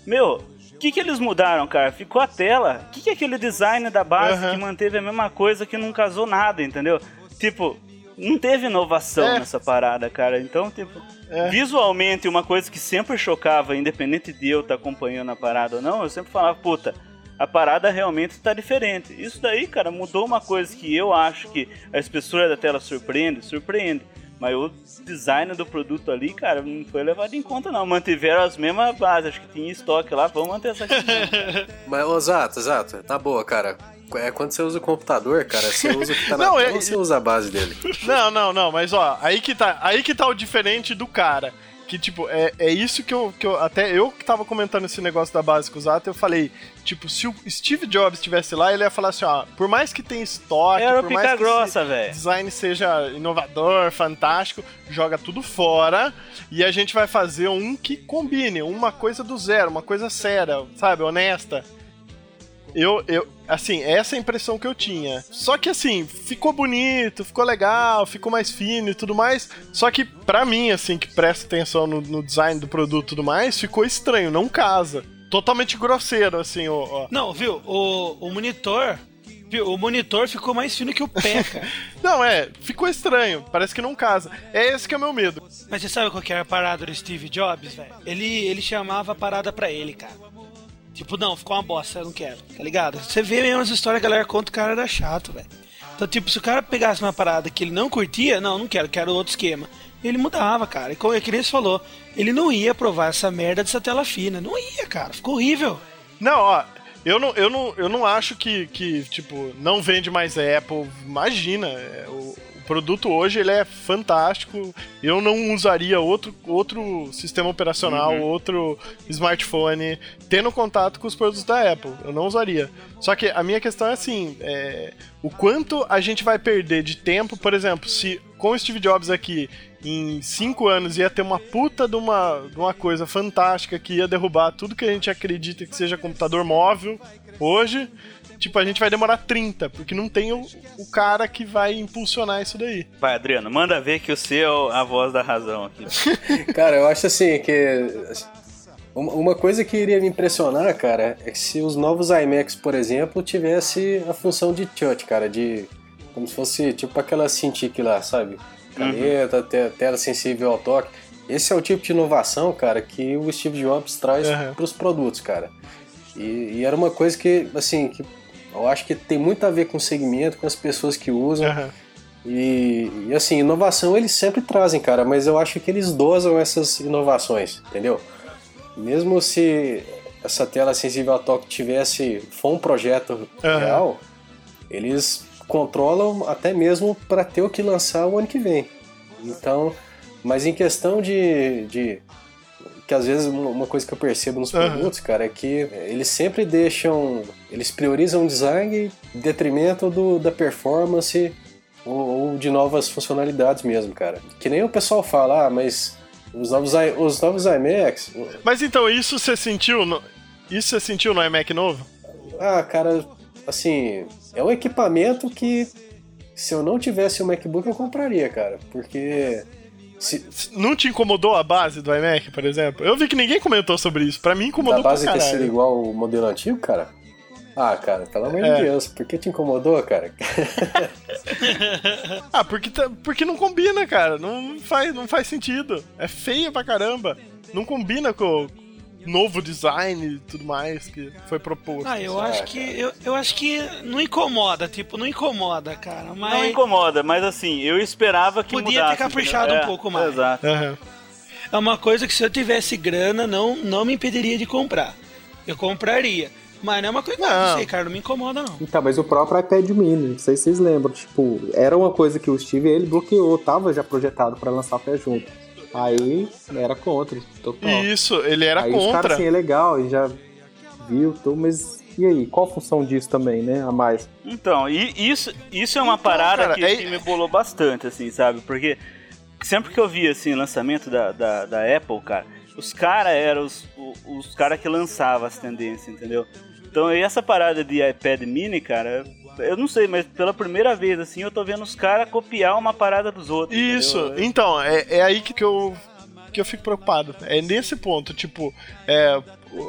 Speaker 2: Meu, o que, que eles mudaram, cara? Ficou a tela. O que, que é aquele design da base
Speaker 1: Aham.
Speaker 2: que manteve a mesma coisa que não casou nada, entendeu? Tipo, não teve inovação
Speaker 1: É.
Speaker 2: nessa parada, cara. Então, tipo,
Speaker 1: É.
Speaker 2: visualmente, uma coisa que sempre chocava, independente de eu estar acompanhando a parada ou não, eu sempre falava, puta, a parada realmente tá diferente. Isso daí, cara, mudou uma coisa que eu acho que a espessura da tela surpreende, surpreende. Mas o design do produto ali, cara, não foi levado em conta, não. Mantiveram as mesmas bases, acho que tinha estoque lá, vamos manter essa aqui. *laughs*
Speaker 4: Mas, ô, Zato, Zato, tá boa, cara. É quando você usa o computador, cara, você *laughs* usa o que tá na
Speaker 1: Não,
Speaker 4: tela
Speaker 1: é-
Speaker 4: ou você usa a base dele?
Speaker 1: Não, não, não, mas ó, aí que tá, aí que tá o diferente do cara. Que, tipo, é, é isso que eu, que eu. Até eu que tava comentando esse negócio da base com o Zato, eu falei, tipo, se o Steve Jobs estivesse lá, ele ia falar assim, ó, por mais que tenha estoque,
Speaker 2: Era
Speaker 1: por mais que
Speaker 2: grossa,
Speaker 1: esse design seja inovador, fantástico, joga tudo fora e a gente vai fazer um que combine, uma coisa do zero, uma coisa séria, sabe, honesta. Eu, eu, assim, essa é a impressão que eu tinha. Só que assim, ficou bonito, ficou legal, ficou mais fino e tudo mais. Só que pra mim, assim, que presta atenção no, no design do produto e tudo mais, ficou estranho, não casa. Totalmente grosseiro, assim, ó. ó.
Speaker 3: Não, viu? O, o monitor, O monitor ficou mais fino que o pé, *laughs* cara.
Speaker 1: Não, é, ficou estranho. Parece que não casa. É esse que é o meu medo.
Speaker 3: Mas você sabe qual que era a parada do Steve Jobs, velho? Ele, ele chamava a parada pra ele, cara. Tipo, não, ficou uma bosta, eu não quero, tá ligado? Você vê mesmo as histórias, a galera conta que o cara era chato, velho. Então, tipo, se o cara pegasse uma parada que ele não curtia, não, não quero, quero outro esquema. Ele mudava, cara. E como é que nem você falou, ele não ia provar essa merda dessa tela fina. Não ia, cara. Ficou horrível.
Speaker 1: Não, ó, eu não, eu não, eu não acho que, que, tipo, não vende mais Apple. Imagina, é, o, o produto hoje ele é fantástico. Eu não usaria outro, outro sistema operacional,
Speaker 2: Uhum.
Speaker 1: outro smartphone, tendo contato com os produtos da Apple. Eu não usaria. Só que a minha questão é assim: é, o quanto a gente vai perder de tempo, por exemplo, se com o Steve Jobs aqui. Em cinco anos ia ter uma puta de uma, de uma coisa fantástica que ia derrubar tudo que a gente acredita que seja computador móvel hoje. Tipo, a gente vai demorar 30, porque não tem o, o cara que vai impulsionar isso daí.
Speaker 2: Vai, Adriano, manda ver que o seu é a voz da razão aqui. *laughs*
Speaker 4: Cara, eu acho assim que. Uma coisa que iria me impressionar, cara, é que se os novos iMacs, por exemplo, tivesse a função de touch, cara, de. Como se fosse tipo aquela Cintiq lá, sabe? Caneta, te- tela sensível ao toque. Esse é o tipo de inovação, cara, que o Steve Jobs traz
Speaker 1: Aham.
Speaker 4: para os produtos, cara. E, e era uma coisa que, assim, que eu acho que tem muito a ver com o segmento, com as pessoas que usam.
Speaker 1: Aham.
Speaker 4: E, e, assim, inovação eles sempre trazem, cara, mas eu acho que eles dosam essas inovações, entendeu? Mesmo se essa tela sensível ao toque tivesse, for um projeto
Speaker 1: Aham.
Speaker 4: real, eles controlam até mesmo para ter o que lançar o ano que vem. Então, mas em questão de, de que às vezes uma coisa que eu percebo nos produtos, cara, é que eles sempre deixam, eles priorizam o design em detrimento do, da performance ou, ou de novas funcionalidades mesmo, cara. Que nem o pessoal fala, ah, mas os novos, os novos iMacs,
Speaker 1: Mas então, isso você sentiu no, isso você sentiu no iMac novo?
Speaker 4: ah, cara, assim, é um equipamento que se eu não tivesse um MacBook eu compraria, cara, porque se,
Speaker 1: Não te incomodou a base do iMac, por exemplo? Eu vi que ninguém comentou sobre isso. Pra mim
Speaker 4: da
Speaker 1: incomodou
Speaker 4: base
Speaker 1: pra
Speaker 4: ter
Speaker 1: caralho.
Speaker 4: sido igual o modelo antigo, cara. Ah, cara, pelo amor
Speaker 1: É.
Speaker 4: de Deus, por que te incomodou, cara? *laughs*
Speaker 1: Ah, porque, tá- porque não combina, cara. Não faz, não faz sentido. É feia pra caramba. Não combina com novo design e tudo mais que foi proposto.
Speaker 3: Ah, eu acho que. Eu, eu acho que não incomoda, tipo, não incomoda, cara.
Speaker 2: Não
Speaker 3: Mas
Speaker 2: incomoda, mas assim, eu esperava que
Speaker 3: Podia ter
Speaker 2: mudasse.
Speaker 3: caprichado
Speaker 2: entendeu?
Speaker 3: um pouco mais.
Speaker 2: Exato.
Speaker 1: Aham.
Speaker 3: é uma coisa que se eu tivesse grana, não, não me impediria de comprar. Eu compraria. Mas não é uma coisa. Não,
Speaker 1: Não.
Speaker 3: não sei, cara, não me incomoda, não.
Speaker 5: Então, mas o próprio iPad mini, não sei se vocês lembram, tipo, era uma coisa que o Steve ele bloqueou, tava já projetado pra lançar o pé junto. Aí era contra, total.
Speaker 1: Isso, ele era
Speaker 5: aí os caras
Speaker 1: contra.
Speaker 5: assim, é legal, e já viu, tudo, mas e aí, qual a função disso também, né, a mais?
Speaker 2: Então, e isso, isso é uma
Speaker 1: Então,
Speaker 2: parada
Speaker 1: cara,
Speaker 2: que,
Speaker 1: é-
Speaker 2: que me bolou bastante, assim, sabe? Porque sempre que eu via, assim, lançamento da, da, da Apple, cara, os caras eram os, o- os caras que lançavam as tendências, entendeu? Então, e essa parada de iPad mini, cara, eu não sei, mas pela primeira vez, assim, eu tô vendo os caras copiar uma parada dos outros.
Speaker 1: Isso,
Speaker 2: entendeu?
Speaker 1: então, é, é aí que eu, que eu fico preocupado. É nesse ponto, tipo, é,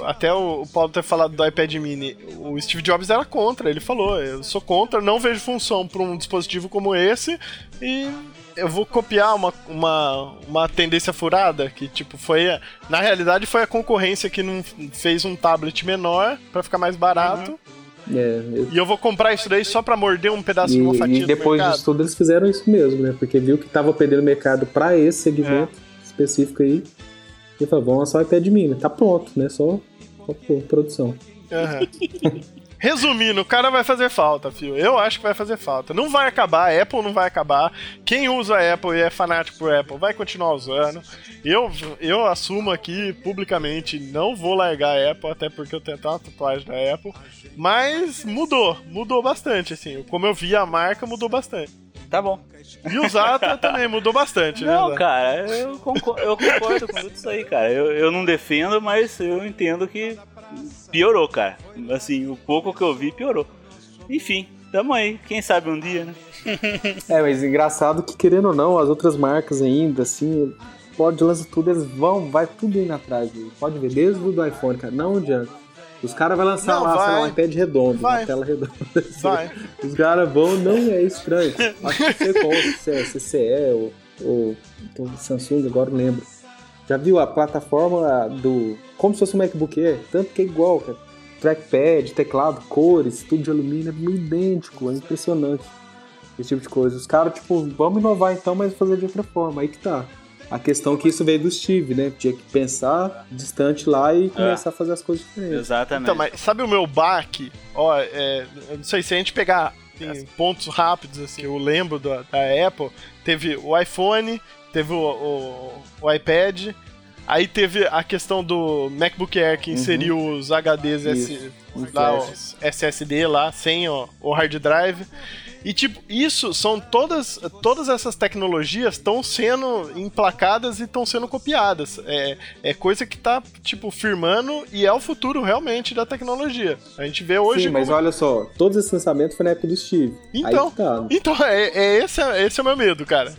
Speaker 1: até o, Paulo ter falado do iPad mini, o Steve Jobs era contra, ele falou, eu sou contra, não vejo função para um dispositivo como esse e eu vou copiar uma, uma, uma tendência furada, que tipo, foi, a- na realidade foi a concorrência que não fez um tablet menor para ficar mais barato.
Speaker 5: É, eu-
Speaker 1: E eu vou comprar isso daí só pra morder um pedaço
Speaker 5: e,
Speaker 1: de uma fatia
Speaker 5: e depois disso tudo eles fizeram isso mesmo, né, porque viu que tava perdendo mercado pra esse segmento
Speaker 1: É.
Speaker 5: específico aí, e falou, vamos lançar o iPad mini, tá pronto, né, só, só produção.
Speaker 1: Aham. *laughs* Resumindo, o cara vai fazer falta, fio. Eu acho que vai fazer falta. Não vai acabar, a Apple não vai acabar. Quem usa a Apple e é fanático por Apple vai continuar usando. Eu, eu assumo aqui publicamente, não vou largar a Apple, até porque eu tenho uma tatuagem da Apple. Mas mudou, mudou bastante, assim. Como eu vi a marca, mudou bastante.
Speaker 2: Tá bom.
Speaker 1: E o Zata *laughs* também mudou bastante, né?
Speaker 2: Não, cara, eu concordo, eu concordo com tudo isso aí, cara. Eu, eu não defendo, mas eu entendo que piorou, cara. Assim, o pouco que eu vi piorou. Enfim, tamo aí. Quem sabe um dia, né?
Speaker 5: É, mas engraçado que, querendo ou não, as outras marcas ainda, assim, pode lançar tudo, eles vão, vai tudo indo atrás. viu? Pode ver, desde o do iPhone, cara, não adianta. Os caras vão lançar
Speaker 1: Não,
Speaker 5: lá, sei lá,
Speaker 1: vai.
Speaker 5: um iPad redondo,
Speaker 1: Vai.
Speaker 5: uma tela redonda.
Speaker 1: Vai. *laughs*
Speaker 5: Os caras vão, não é estranho. *laughs* Acho que sei qual, se é CCE ou, ou ou Samsung, agora não lembro. Já viu a plataforma do. Como se fosse um MacBook Air? Tanto que é igual, cara. Trackpad, teclado, cores, tudo de alumínio, é meio idêntico, é impressionante. Esse tipo de coisa. Os caras, tipo, vamos inovar então, mas fazer de outra forma. Aí que tá. A questão é que isso veio do Steve, né? Tinha que pensar distante lá e começar a fazer as coisas diferentes.
Speaker 2: Exatamente.
Speaker 1: Então, mas sabe o meu baque? Ó, é, eu não sei se a gente pegar assim, pontos rápidos, assim, eu lembro da, da Apple, teve o iPhone, teve o, o, o iPad, aí teve a questão do MacBook Air que inseriu os HDs S, lá, os SSD lá, sem o, o hard drive. E tipo, isso são todas todas essas tecnologias estão sendo emplacadas e estão sendo copiadas. É, é coisa que tá tipo firmando e é o futuro realmente da tecnologia. A gente vê hoje
Speaker 5: Sim, mas
Speaker 1: como-
Speaker 5: olha só, todos esses lançamentos foi na época do Steve.
Speaker 1: Então,
Speaker 5: tá.
Speaker 1: então é, é esse, é- esse é o meu medo, cara.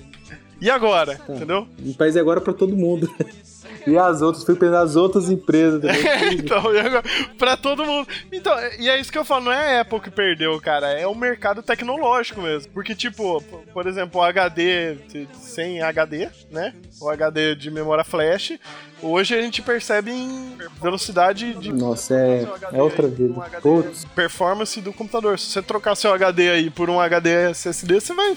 Speaker 1: E agora,
Speaker 5: Tá.
Speaker 1: entendeu?
Speaker 5: O país é agora pra todo mundo. *laughs* E as outras, fui pensar as outras empresas *laughs* também.
Speaker 1: então, e agora, pra todo mundo. Então, e é isso que eu falo, não é a Apple que perdeu, cara, é o mercado tecnológico mesmo. Porque, tipo, por exemplo, o HD sem HD, né? O HD de memória flash, hoje a gente percebe em velocidade de
Speaker 5: Nossa, é, é outra vida. Putz,
Speaker 1: performance do computador. Se você trocar seu HD aí por um HD SSD, você vai.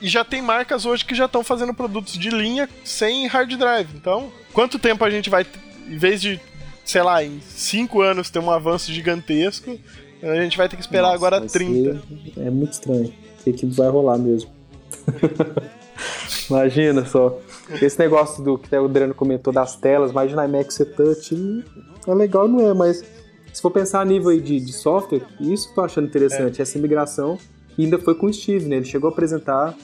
Speaker 1: E já tem marcas hoje que já estão fazendo produtos de linha sem hard drive. Então, quanto tempo a gente vai, em vez de, sei lá, em 5 anos ter um avanço gigantesco, a gente vai ter que esperar
Speaker 5: nossa,
Speaker 1: agora
Speaker 5: vai
Speaker 1: 30.
Speaker 5: ser- É muito estranho. O que, vai rolar mesmo? *laughs* imagina só. Esse negócio do que o Adriano comentou das telas, imagina a iMac ser touch. É legal, não é? Mas se for pensar a nível aí de, de software, isso que eu tô achando interessante. Essa migração que ainda foi com o Steve, né? Ele chegou a apresentar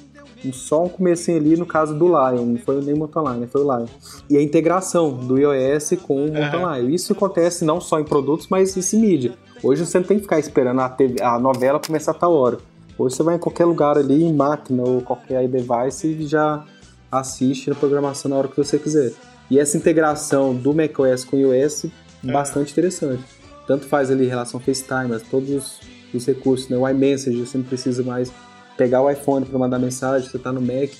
Speaker 5: só um comecinho ali no caso do Lion, não foi nem o Mountain Lion, foi o Lion. E a integração do iOS com o Mountain Lion. Isso acontece não só em produtos, mas isso em mídia. Hoje você não tem que ficar esperando a, TV a novela começar a tal hora. Hoje você vai em qualquer lugar ali, em máquina ou qualquer device e já assiste a programação na hora que você quiser. E essa integração do macOS com o iOS é bastante interessante. Tanto faz ali em relação ao FaceTime, mas todos os, os recursos, né? O iMessage, você não precisa mais pegar o iPhone para mandar mensagem, você tá no Mac,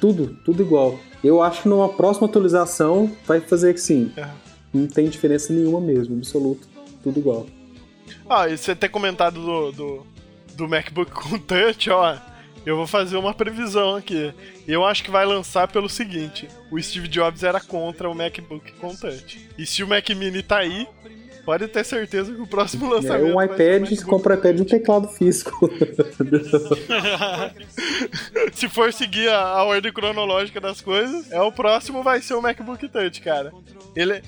Speaker 5: tudo, tudo igual. Eu acho que numa próxima atualização vai fazer que sim.
Speaker 1: É.
Speaker 5: Não tem diferença nenhuma mesmo, absoluto, tudo igual.
Speaker 1: Ah, e você ter comentado do, do, do MacBook com touch, ó. Eu vou fazer uma previsão aqui. Eu acho que vai lançar pelo seguinte: o Steve Jobs era contra o MacBook com touch. E se o Mac Mini tá aí, pode ter certeza que o próximo
Speaker 5: aí
Speaker 1: lançamento.
Speaker 5: um
Speaker 1: ser o
Speaker 5: iPad, você compra o iPad e um teclado físico. *laughs*
Speaker 1: Se for seguir a, a ordem cronológica das coisas, é o próximo vai ser o MacBook Touch, cara. Ele,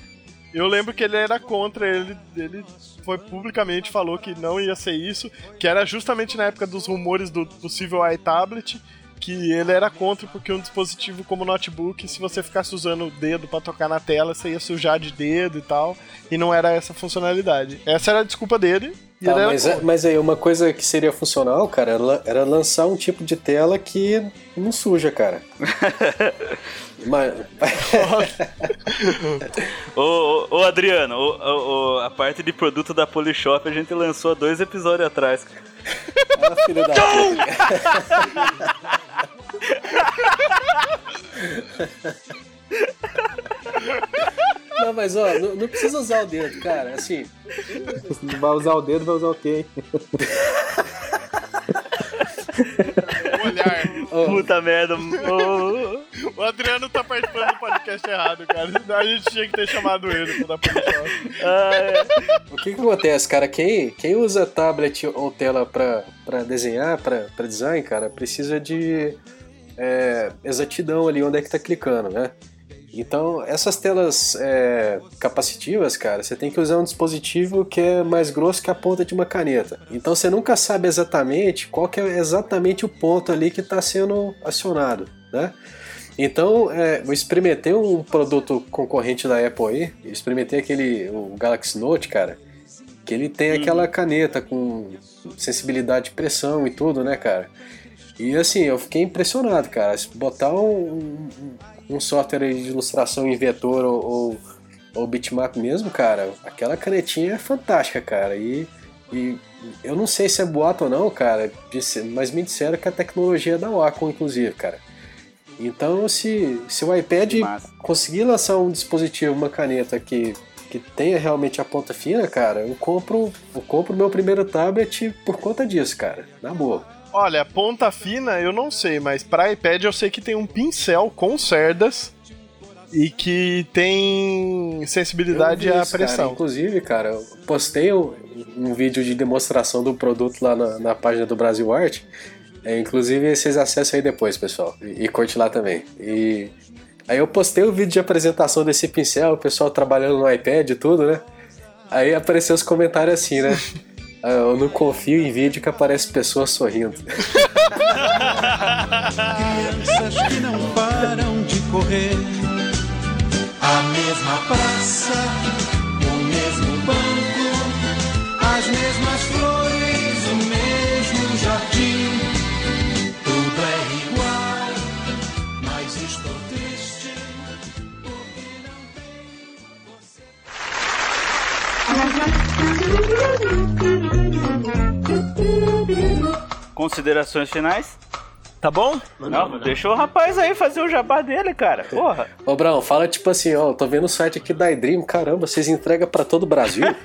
Speaker 1: eu lembro que ele era contra, ele, ele foi publicamente falou que não ia ser isso, que era justamente na época dos rumores do possível iTablet, que ele era contra porque um dispositivo como notebook, se você ficasse usando o dedo pra tocar na tela, você ia sujar de dedo e tal, e não era essa funcionalidade. Essa era a desculpa dele. E
Speaker 4: Tá,
Speaker 1: ele era
Speaker 4: mas,
Speaker 1: contra.
Speaker 4: mas aí, uma coisa que seria funcional, cara, era, era lançar um tipo de tela que não suja, cara. *laughs* mas,
Speaker 2: Ô, ô, ô, Adriano, ô, ô, ô, a parte de produto da Polishop a gente lançou há dois episódios atrás.
Speaker 4: ah, filho da mas ó, não, não precisa usar o dedo, cara. Assim,
Speaker 5: Não vai usar o dedo, vai usar o quê?
Speaker 1: olhar.
Speaker 2: Puta merda. ô. *laughs*
Speaker 1: O Adriano tá participando do podcast errado, cara. A gente tinha que ter chamado ele pra dar.
Speaker 2: Ah, é.
Speaker 4: o que que acontece, cara? Quem, quem usa tablet ou tela pra, pra desenhar, pra, pra design, cara, precisa de é, exatidão ali onde é que tá clicando, né? Então, essas telas é, capacitivas, cara, você tem que usar um dispositivo que é mais grosso que a ponta de uma caneta. Então, você nunca sabe exatamente qual que é exatamente o ponto ali que está sendo acionado, né? Então, é, eu experimentei um produto concorrente da Apple aí, eu experimentei aquele, o Galaxy Note, cara, que ele tem aquela caneta com sensibilidade de pressão e tudo, né, cara? E assim, eu fiquei impressionado, cara. Botar um, um- software de ilustração em vetor ou, ou, ou bitmap mesmo, cara, aquela canetinha é fantástica, cara. E, e eu não sei se é boato ou não, cara, mas me disseram que a tecnologia é da Wacom, inclusive, cara. Então, se, se o iPad
Speaker 2: Massa.
Speaker 4: conseguir lançar um dispositivo, uma caneta que, que tenha realmente a ponta fina, cara, eu compro eu compro meu primeiro tablet por conta disso, cara. Na boa.
Speaker 1: Olha, ponta fina eu não sei, mas pra iPad eu sei que tem um pincel com cerdas e que tem sensibilidade
Speaker 4: vi
Speaker 1: à
Speaker 4: isso, cara.
Speaker 1: pressão.
Speaker 4: Inclusive, cara, eu postei um, um vídeo de demonstração do produto lá na, na página do Brasil Art. É, inclusive, vocês acessam aí depois, pessoal. E, e curte lá também. E aí eu postei o vídeo de apresentação desse pincel, o pessoal trabalhando no iPad e tudo, né? Aí apareceu os comentários assim, né? *laughs* Ah, Eu não confio em vídeo que aparece pessoas sorrindo.
Speaker 6: Crianças que não param de correr. A mesma praça, o mesmo banco, as mesmas flores,
Speaker 2: Considerações finais?
Speaker 1: Tá bom?
Speaker 2: Não, deixa o rapaz aí fazer o jabá dele, cara. Porra. *laughs*
Speaker 4: Ô, Brown, fala tipo assim, ó, tô vendo o site aqui da iDream, caramba, vocês entregam pra todo o Brasil? *laughs*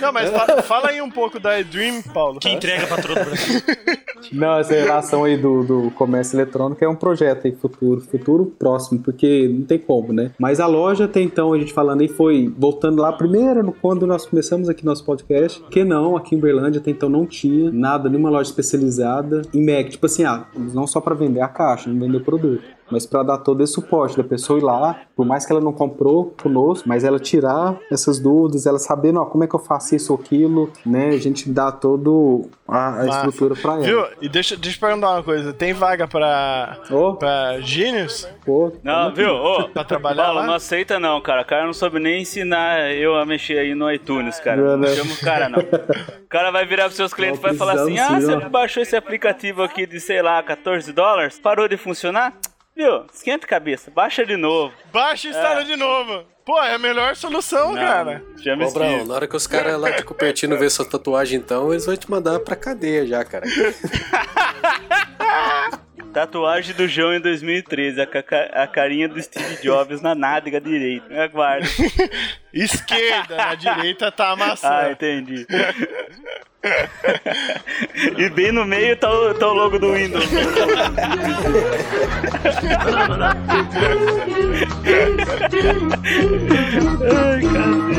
Speaker 1: Não, mas fa- fala aí um pouco da iDream, Paulo.
Speaker 3: Que entrega pra todo o Brasil. *laughs*
Speaker 5: Não, essa relação aí do, do comércio eletrônico é um projeto aí futuro, futuro próximo, porque não tem como, né? Mas a loja até então, a gente falando aí, foi voltando lá primeiro, no- quando nós começamos aqui nosso podcast, que não, aqui em Berlândia até então não tinha nada, nenhuma loja especializada em Mac, tipo assim, ah, não só pra vender a caixa, não vender o produto. Mas pra dar todo esse suporte da pessoa ir lá, por mais que ela não comprou conosco, mas ela tirar essas dúvidas, ela sabendo, ó, como é que eu faço isso ou aquilo, né? A gente dá todo a, a estrutura pra ela.
Speaker 1: Viu? E deixa, deixa eu perguntar uma coisa. Tem vaga pra,
Speaker 5: Ô,
Speaker 1: pra Genius?
Speaker 5: pô,
Speaker 2: Não, viu? Ô,
Speaker 1: Pra trabalhar
Speaker 2: Paulo,
Speaker 1: lá?
Speaker 2: não aceita não, cara. O cara não soube nem ensinar eu a mexer aí no iTunes, cara.
Speaker 5: Não,
Speaker 2: Não
Speaker 5: né?
Speaker 2: chama o cara, não. *laughs* O cara vai virar pros seus clientes e vai falar assim, ah,
Speaker 5: sim,
Speaker 2: você
Speaker 5: ó."
Speaker 2: baixou esse aplicativo aqui de, sei lá, 14 dólares? Parou de funcionar? Viu? Esquenta a cabeça. Baixa de novo.
Speaker 1: Baixa e instala de novo. Pô, é a melhor solução, cara.
Speaker 2: Chama
Speaker 4: Ô,
Speaker 2: esse
Speaker 4: Brown, na hora que os caras lá de Cupertino ver sua tatuagem, então, eles vão te mandar pra cadeia já, cara. *laughs*
Speaker 2: Tatuagem do João em 2013. A, ca- a carinha do Steve Jobs na nádega direita. Aguarde. *laughs*
Speaker 1: Esquerda, na direita tá a maçã.
Speaker 2: Ah, entendi. e bem no meio tá o, tá o logo do Windows. Ai, *laughs* cacete.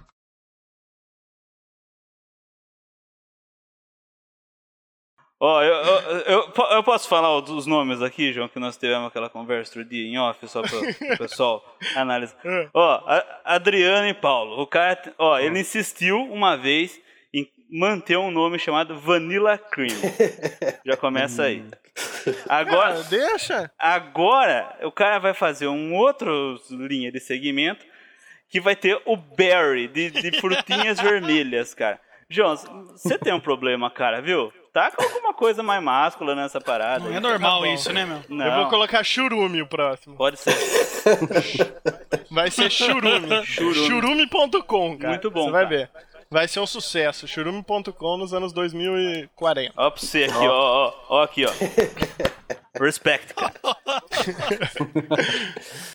Speaker 2: Ó, eu, eu, eu, eu posso falar os nomes aqui, João, que nós tivemos aquela conversa outro dia em off, só para o pessoal *laughs* analisar. Ó, a- Adriano e Paulo, o cara, ó, ele insistiu uma vez em manter um nome chamado Vanilla Cream. *laughs* Já começa aí. Agora,
Speaker 1: Ah, deixa.
Speaker 2: Agora, o cara vai fazer um outro linha de segmento que vai ter o berry, de, de frutinhas *laughs* vermelhas, cara. João, você tem um problema, cara, viu? Tá com alguma coisa mais máscula nessa parada.
Speaker 3: Não
Speaker 2: aí.
Speaker 3: é normal isso, né, meu?
Speaker 2: Não,
Speaker 1: Eu vou colocar churume o próximo.
Speaker 2: pode ser. *laughs*
Speaker 1: Vai ser churume.
Speaker 2: Churume.
Speaker 1: Churume.com, cara.
Speaker 2: Muito bom,
Speaker 1: Você vai
Speaker 2: cara.
Speaker 1: ver. Vai ser um sucesso. Churume.com nos anos 2040.
Speaker 2: Ó pra você aqui, ó, ó, ó aqui, ó. *laughs* Respect, cara. *laughs*